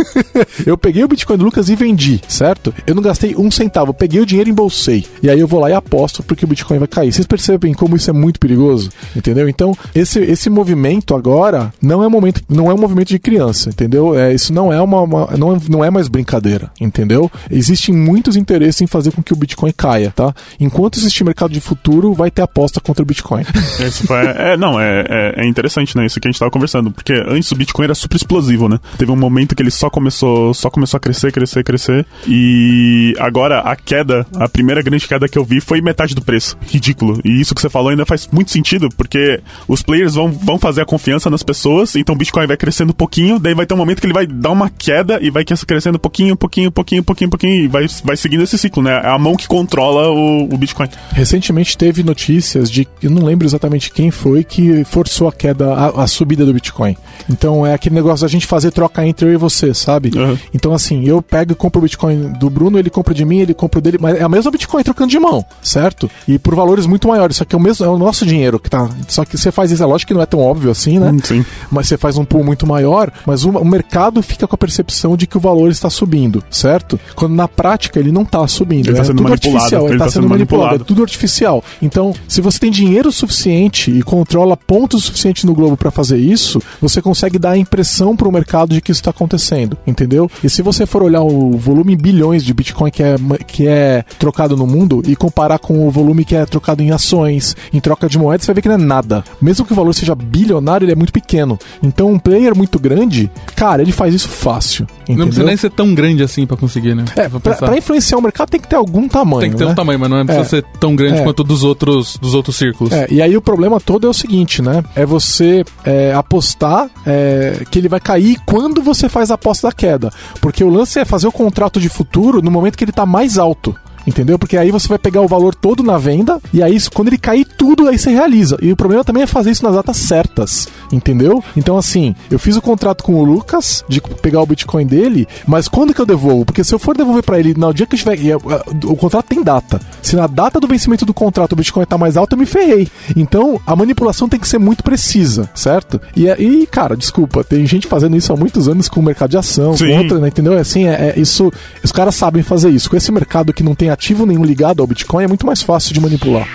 (laughs) eu peguei o Bitcoin do Lucas e vendi, certo? Eu não gastei um centavo. Eu peguei o dinheiro e embolsei. E aí eu vou lá e aposto porque o Bitcoin vai cair. Vocês percebem como isso é muito perigoso? Entendeu? Então, esse, esse movimento agora não é um momento, não é um movimento de criança, entendeu? É, isso não é uma, uma não, é, não é mais brincadeira, entendeu? Existem muitos interesses em fazer com que o Bitcoin caia, tá? Enquanto existir mercado de futuro, vai ter aposta contra o Bitcoin. (laughs) Isso foi, é, não, é, é, é, interessante, né? Isso que a gente tava conversando, porque antes o Bitcoin era super explosivo, né? Teve um momento que ele só começou, só começou a crescer, crescer, crescer, e agora a queda, a primeira grande queda que eu vi foi metade do preço. Ridículo. E isso que você falou ainda faz muito sentido, porque os players vão, vão fazer a confiança nas pessoas, então o Bitcoin vai crescendo um pouquinho, daí vai ter um momento que ele vai dar uma queda e vai crescendo um pouquinho, pouquinho, pouquinho, pouquinho, pouquinho, e vai, vai seguindo esse ciclo, né? É a mão que controla o, o Bitcoin. Recentemente teve notícias de, eu não lembro exatamente quem foi, que forçou a queda, a, a subida do Bitcoin. Então é aquele negócio da gente fazer troca entre eu e você, sabe? Uhum. Então assim, eu pego e compro o Bitcoin do Bruno, ele compra de mim, ele compra dele, mas é a mesma Bitcoin trocando de mão, certo? E por valores muito maiores, só que é o mesmo, é o nosso dinheiro que tá. Só que você faz isso, é lógico que não é tão óbvio assim, né? Sim. Mas você faz um pool muito maior, mas o, o mercado fica com a percepção de que o valor está subindo, certo? Quando na prática ele não está subindo. Ele é tá sendo tudo artificial, ele está tá sendo sendo manipulado, manipulado. é tudo artificial. Então, se você tem dinheiro suficiente e controla pontos suficientes no globo para fazer isso, você consegue dar a impressão para o mercado de que isso está acontecendo, entendeu? E se você for olhar o volume em bilhões de Bitcoin que é, que é trocado no mundo e comparar com o volume que é trocado em ações, em troca de moedas, você vai ver que não é nada. Mesmo que o valor seja bilionário, ele é muito pequeno. Então, um player muito grande, cara, ele faz isso fácil. Entendeu? Não precisa nem ser tão grande assim pra conseguir, né? É, pra, pra influenciar o mercado tem que ter algum tamanho. Tem que ter né? um tamanho, mas não precisa É. ser tão grande É. quanto dos outros, dos outros círculos. É, e aí o problema todo é o seguinte, né? É você é, apostar é, que ele vai cair quando você faz a aposta da queda. Porque o lance é fazer o contrato de futuro no momento que ele tá mais alto. Entendeu? Porque aí você vai pegar o valor todo na venda e aí quando ele cair tudo, aí você realiza. E o problema também é fazer isso nas datas certas. Entendeu? Então, assim, eu fiz o contrato com o Lucas de pegar o Bitcoin dele, mas quando que eu devolvo? Porque se eu for devolver pra ele no dia que eu tiver. e, uh, O contrato tem data. Se na data do vencimento do contrato o Bitcoin tá mais alto, eu me ferrei. Então, a manipulação tem que ser muito precisa, certo? E, e cara, desculpa, tem gente fazendo isso há muitos anos com o mercado de ação, Sim. com outra, né, entendeu? Assim, é, é isso. Os caras sabem fazer isso. Com esse mercado que não tem ativo nenhum ligado ao Bitcoin, é muito mais fácil de manipular.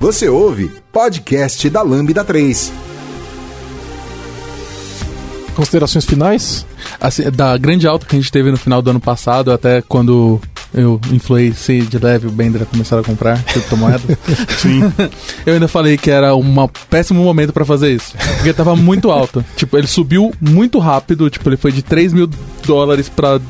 Você ouve podcast da Lambda 3. Considerações finais? Assim, da grande alta que a gente teve no final do ano passado, até quando eu influenciei de leve o Bender a começar a comprar criptomoedas. (laughs) Sim. (laughs) eu ainda falei que era um péssimo momento pra fazer isso. Porque tava muito alto. tipo, ele subiu muito rápido. Tipo, ele foi de 3 mil dólares pra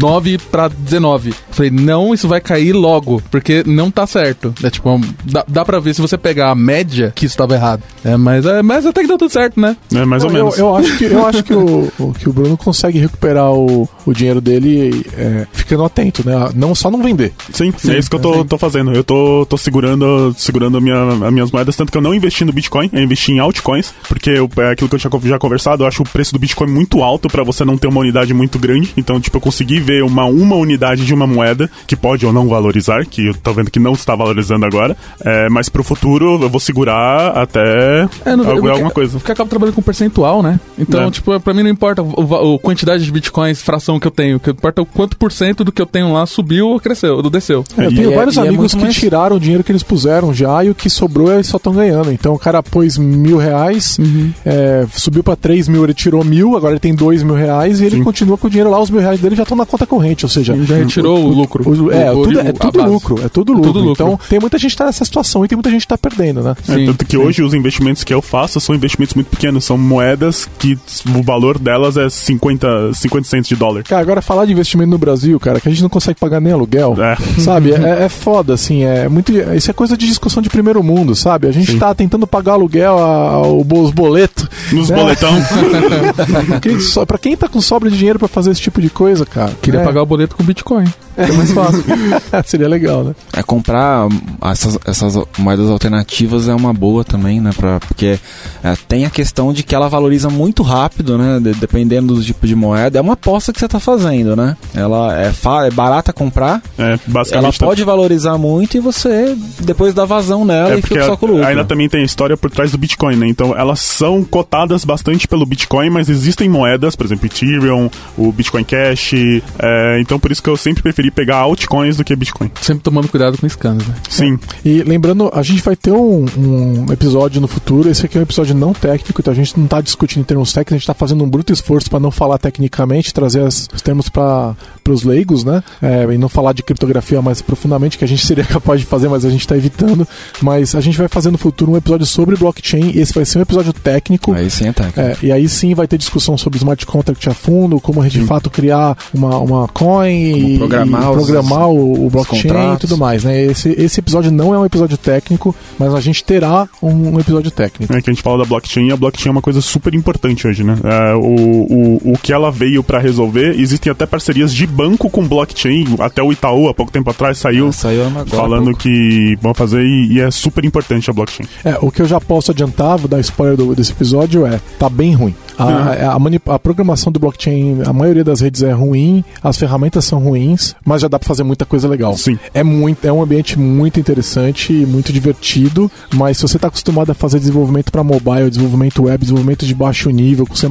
9 pra 19. Falei, não, isso vai cair logo. Porque não tá certo. É tipo, dá, dá pra ver se você pegar a média que isso tava errado. É, mas, é, mas até que deu tudo certo, né? É mais ou Não, eu, menos. eu acho que, eu acho que, o, o- que o Bruno consegue recuperar o, o dinheiro dele é, ficando atento, né? Não só não vender. Sim, Sim, é isso que eu tô, tô fazendo. Eu tô, tô segurando, segurando a minha, as minhas moedas, tanto que eu não investi no Bitcoin, eu investi em altcoins, porque eu, é aquilo que eu tinha já conversado, eu acho o preço do Bitcoin muito alto pra você não ter uma unidade muito muito grande. Então, tipo, eu consegui ver uma, uma unidade de uma moeda que pode ou não valorizar, que eu tô vendo que não está valorizando agora. É, mas pro futuro eu vou segurar até É, não, alguma, eu- alguma coisa. Porque acaba trabalhando com percentual, né? Então, É. tipo, pra mim não importa o quantidade de bitcoins, fração que eu tenho. O que importa é o quanto por cento do que eu tenho lá subiu ou cresceu, ou desceu. É, eu tenho é- vários é amigos que mais- tiraram o dinheiro que eles puseram já e o que sobrou eles só estão ganhando. Então o cara pôs mil reais, Uhum. é, subiu pra três mil, ele tirou mil, agora ele tem dois mil reais e ele Sim. continua com o dinheiro lá, os mil reais dele já estão na conta corrente, ou seja, já retirou o lucro. o- é, O- tudo, o- é a tudo base. lucro, é tudo lucro. tudo lucro. Então tem muita gente que tá nessa situação e tem muita gente que tá perdendo, né? É, Sim, tanto que sim. hoje os investimentos que eu faço são investimentos muito pequenos, são moedas que o valor delas é 50, 50 centos de dólar. Cara, agora falar de investimento no Brasil, cara, que a gente não consegue pagar nem aluguel. É. (laughs) Sabe, é, é foda, assim, é muito. Isso é coisa de discussão de primeiro mundo, sabe? A gente Sim. tá tentando pagar aluguel, a- ao- os boletos. Nos né? boletão. (laughs) Quem pra quem tá com sobra de dinheiro pra fazer esse tipo de coisa, cara? Queria é, pagar o boleto com Bitcoin. É mais fácil. (laughs) Seria legal, né? É comprar essas, essas moedas alternativas é uma boa também, né? Pra, porque é, tem a questão de que ela valoriza muito rápido, né? de- dependendo do tipo de moeda. É uma aposta que você tá fazendo, né? Ela é, é barata comprar, É, ela basicamente. tá- pode valorizar muito e você depois dá vazão nela É e fica só com o lucro. ainda também tem a história por trás do Bitcoin, né? Então elas são cotadas bastante pelo Bitcoin, mas existem moedas, por exemplo, Ethereum, o Bitcoin Cash. é, então por isso que eu sempre preferi pegar altcoins do que Bitcoin. Sempre tomando cuidado com scans, né? Sim. E lembrando, a gente vai ter um, um episódio no futuro. Esse aqui é um episódio não técnico, então a gente não tá discutindo em termos técnicos, a gente tá fazendo um bruto esforço para não falar tecnicamente, trazer as- os termos para os leigos, né? É, e não falar de criptografia mais profundamente, que a gente seria (laughs) capaz de fazer, mas a gente tá evitando. Mas a gente vai fazer no futuro um episódio sobre blockchain. Esse vai ser um episódio técnico. Aí sim é técnico. É, e aí sim vai ter discussão sobre smart contract a fundo, como a gente de fato criar uma, uma coin Como e programar e os- programar o, o blockchain e tudo mais, né? Esse, esse episódio não é um episódio técnico, mas a gente terá um, um episódio técnico. É que a gente fala da blockchain e a blockchain é uma coisa super importante hoje, né? É, o, o, o que ela veio pra resolver, existem até parcerias de banco com blockchain. Até o Itaú, há pouco tempo atrás, saiu É, saiu agora falando que vão fazer e, e é super importante a blockchain. É, o que eu já posso adiantar, vou dar spoiler do- desse episódio, é tá bem ruim. A, a mani- a programação do blockchain, a maioria das redes é ruim, as ferramentas são ruins, mas já dá pra fazer muita coisa legal. Sim. É, muito, é um ambiente muito interessante, muito divertido, mas se você tá acostumado a fazer desenvolvimento para mobile, desenvolvimento web, desenvolvimento de baixo nível, com C++,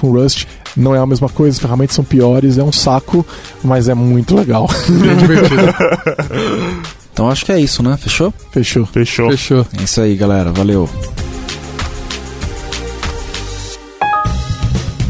com Rust, não é a mesma coisa, as ferramentas são piores, é um saco, mas é muito legal. Bem (laughs) divertido. Então acho que é isso, né? Fechou? Fechou. Fechou. Fechou. É isso aí, galera. Valeu.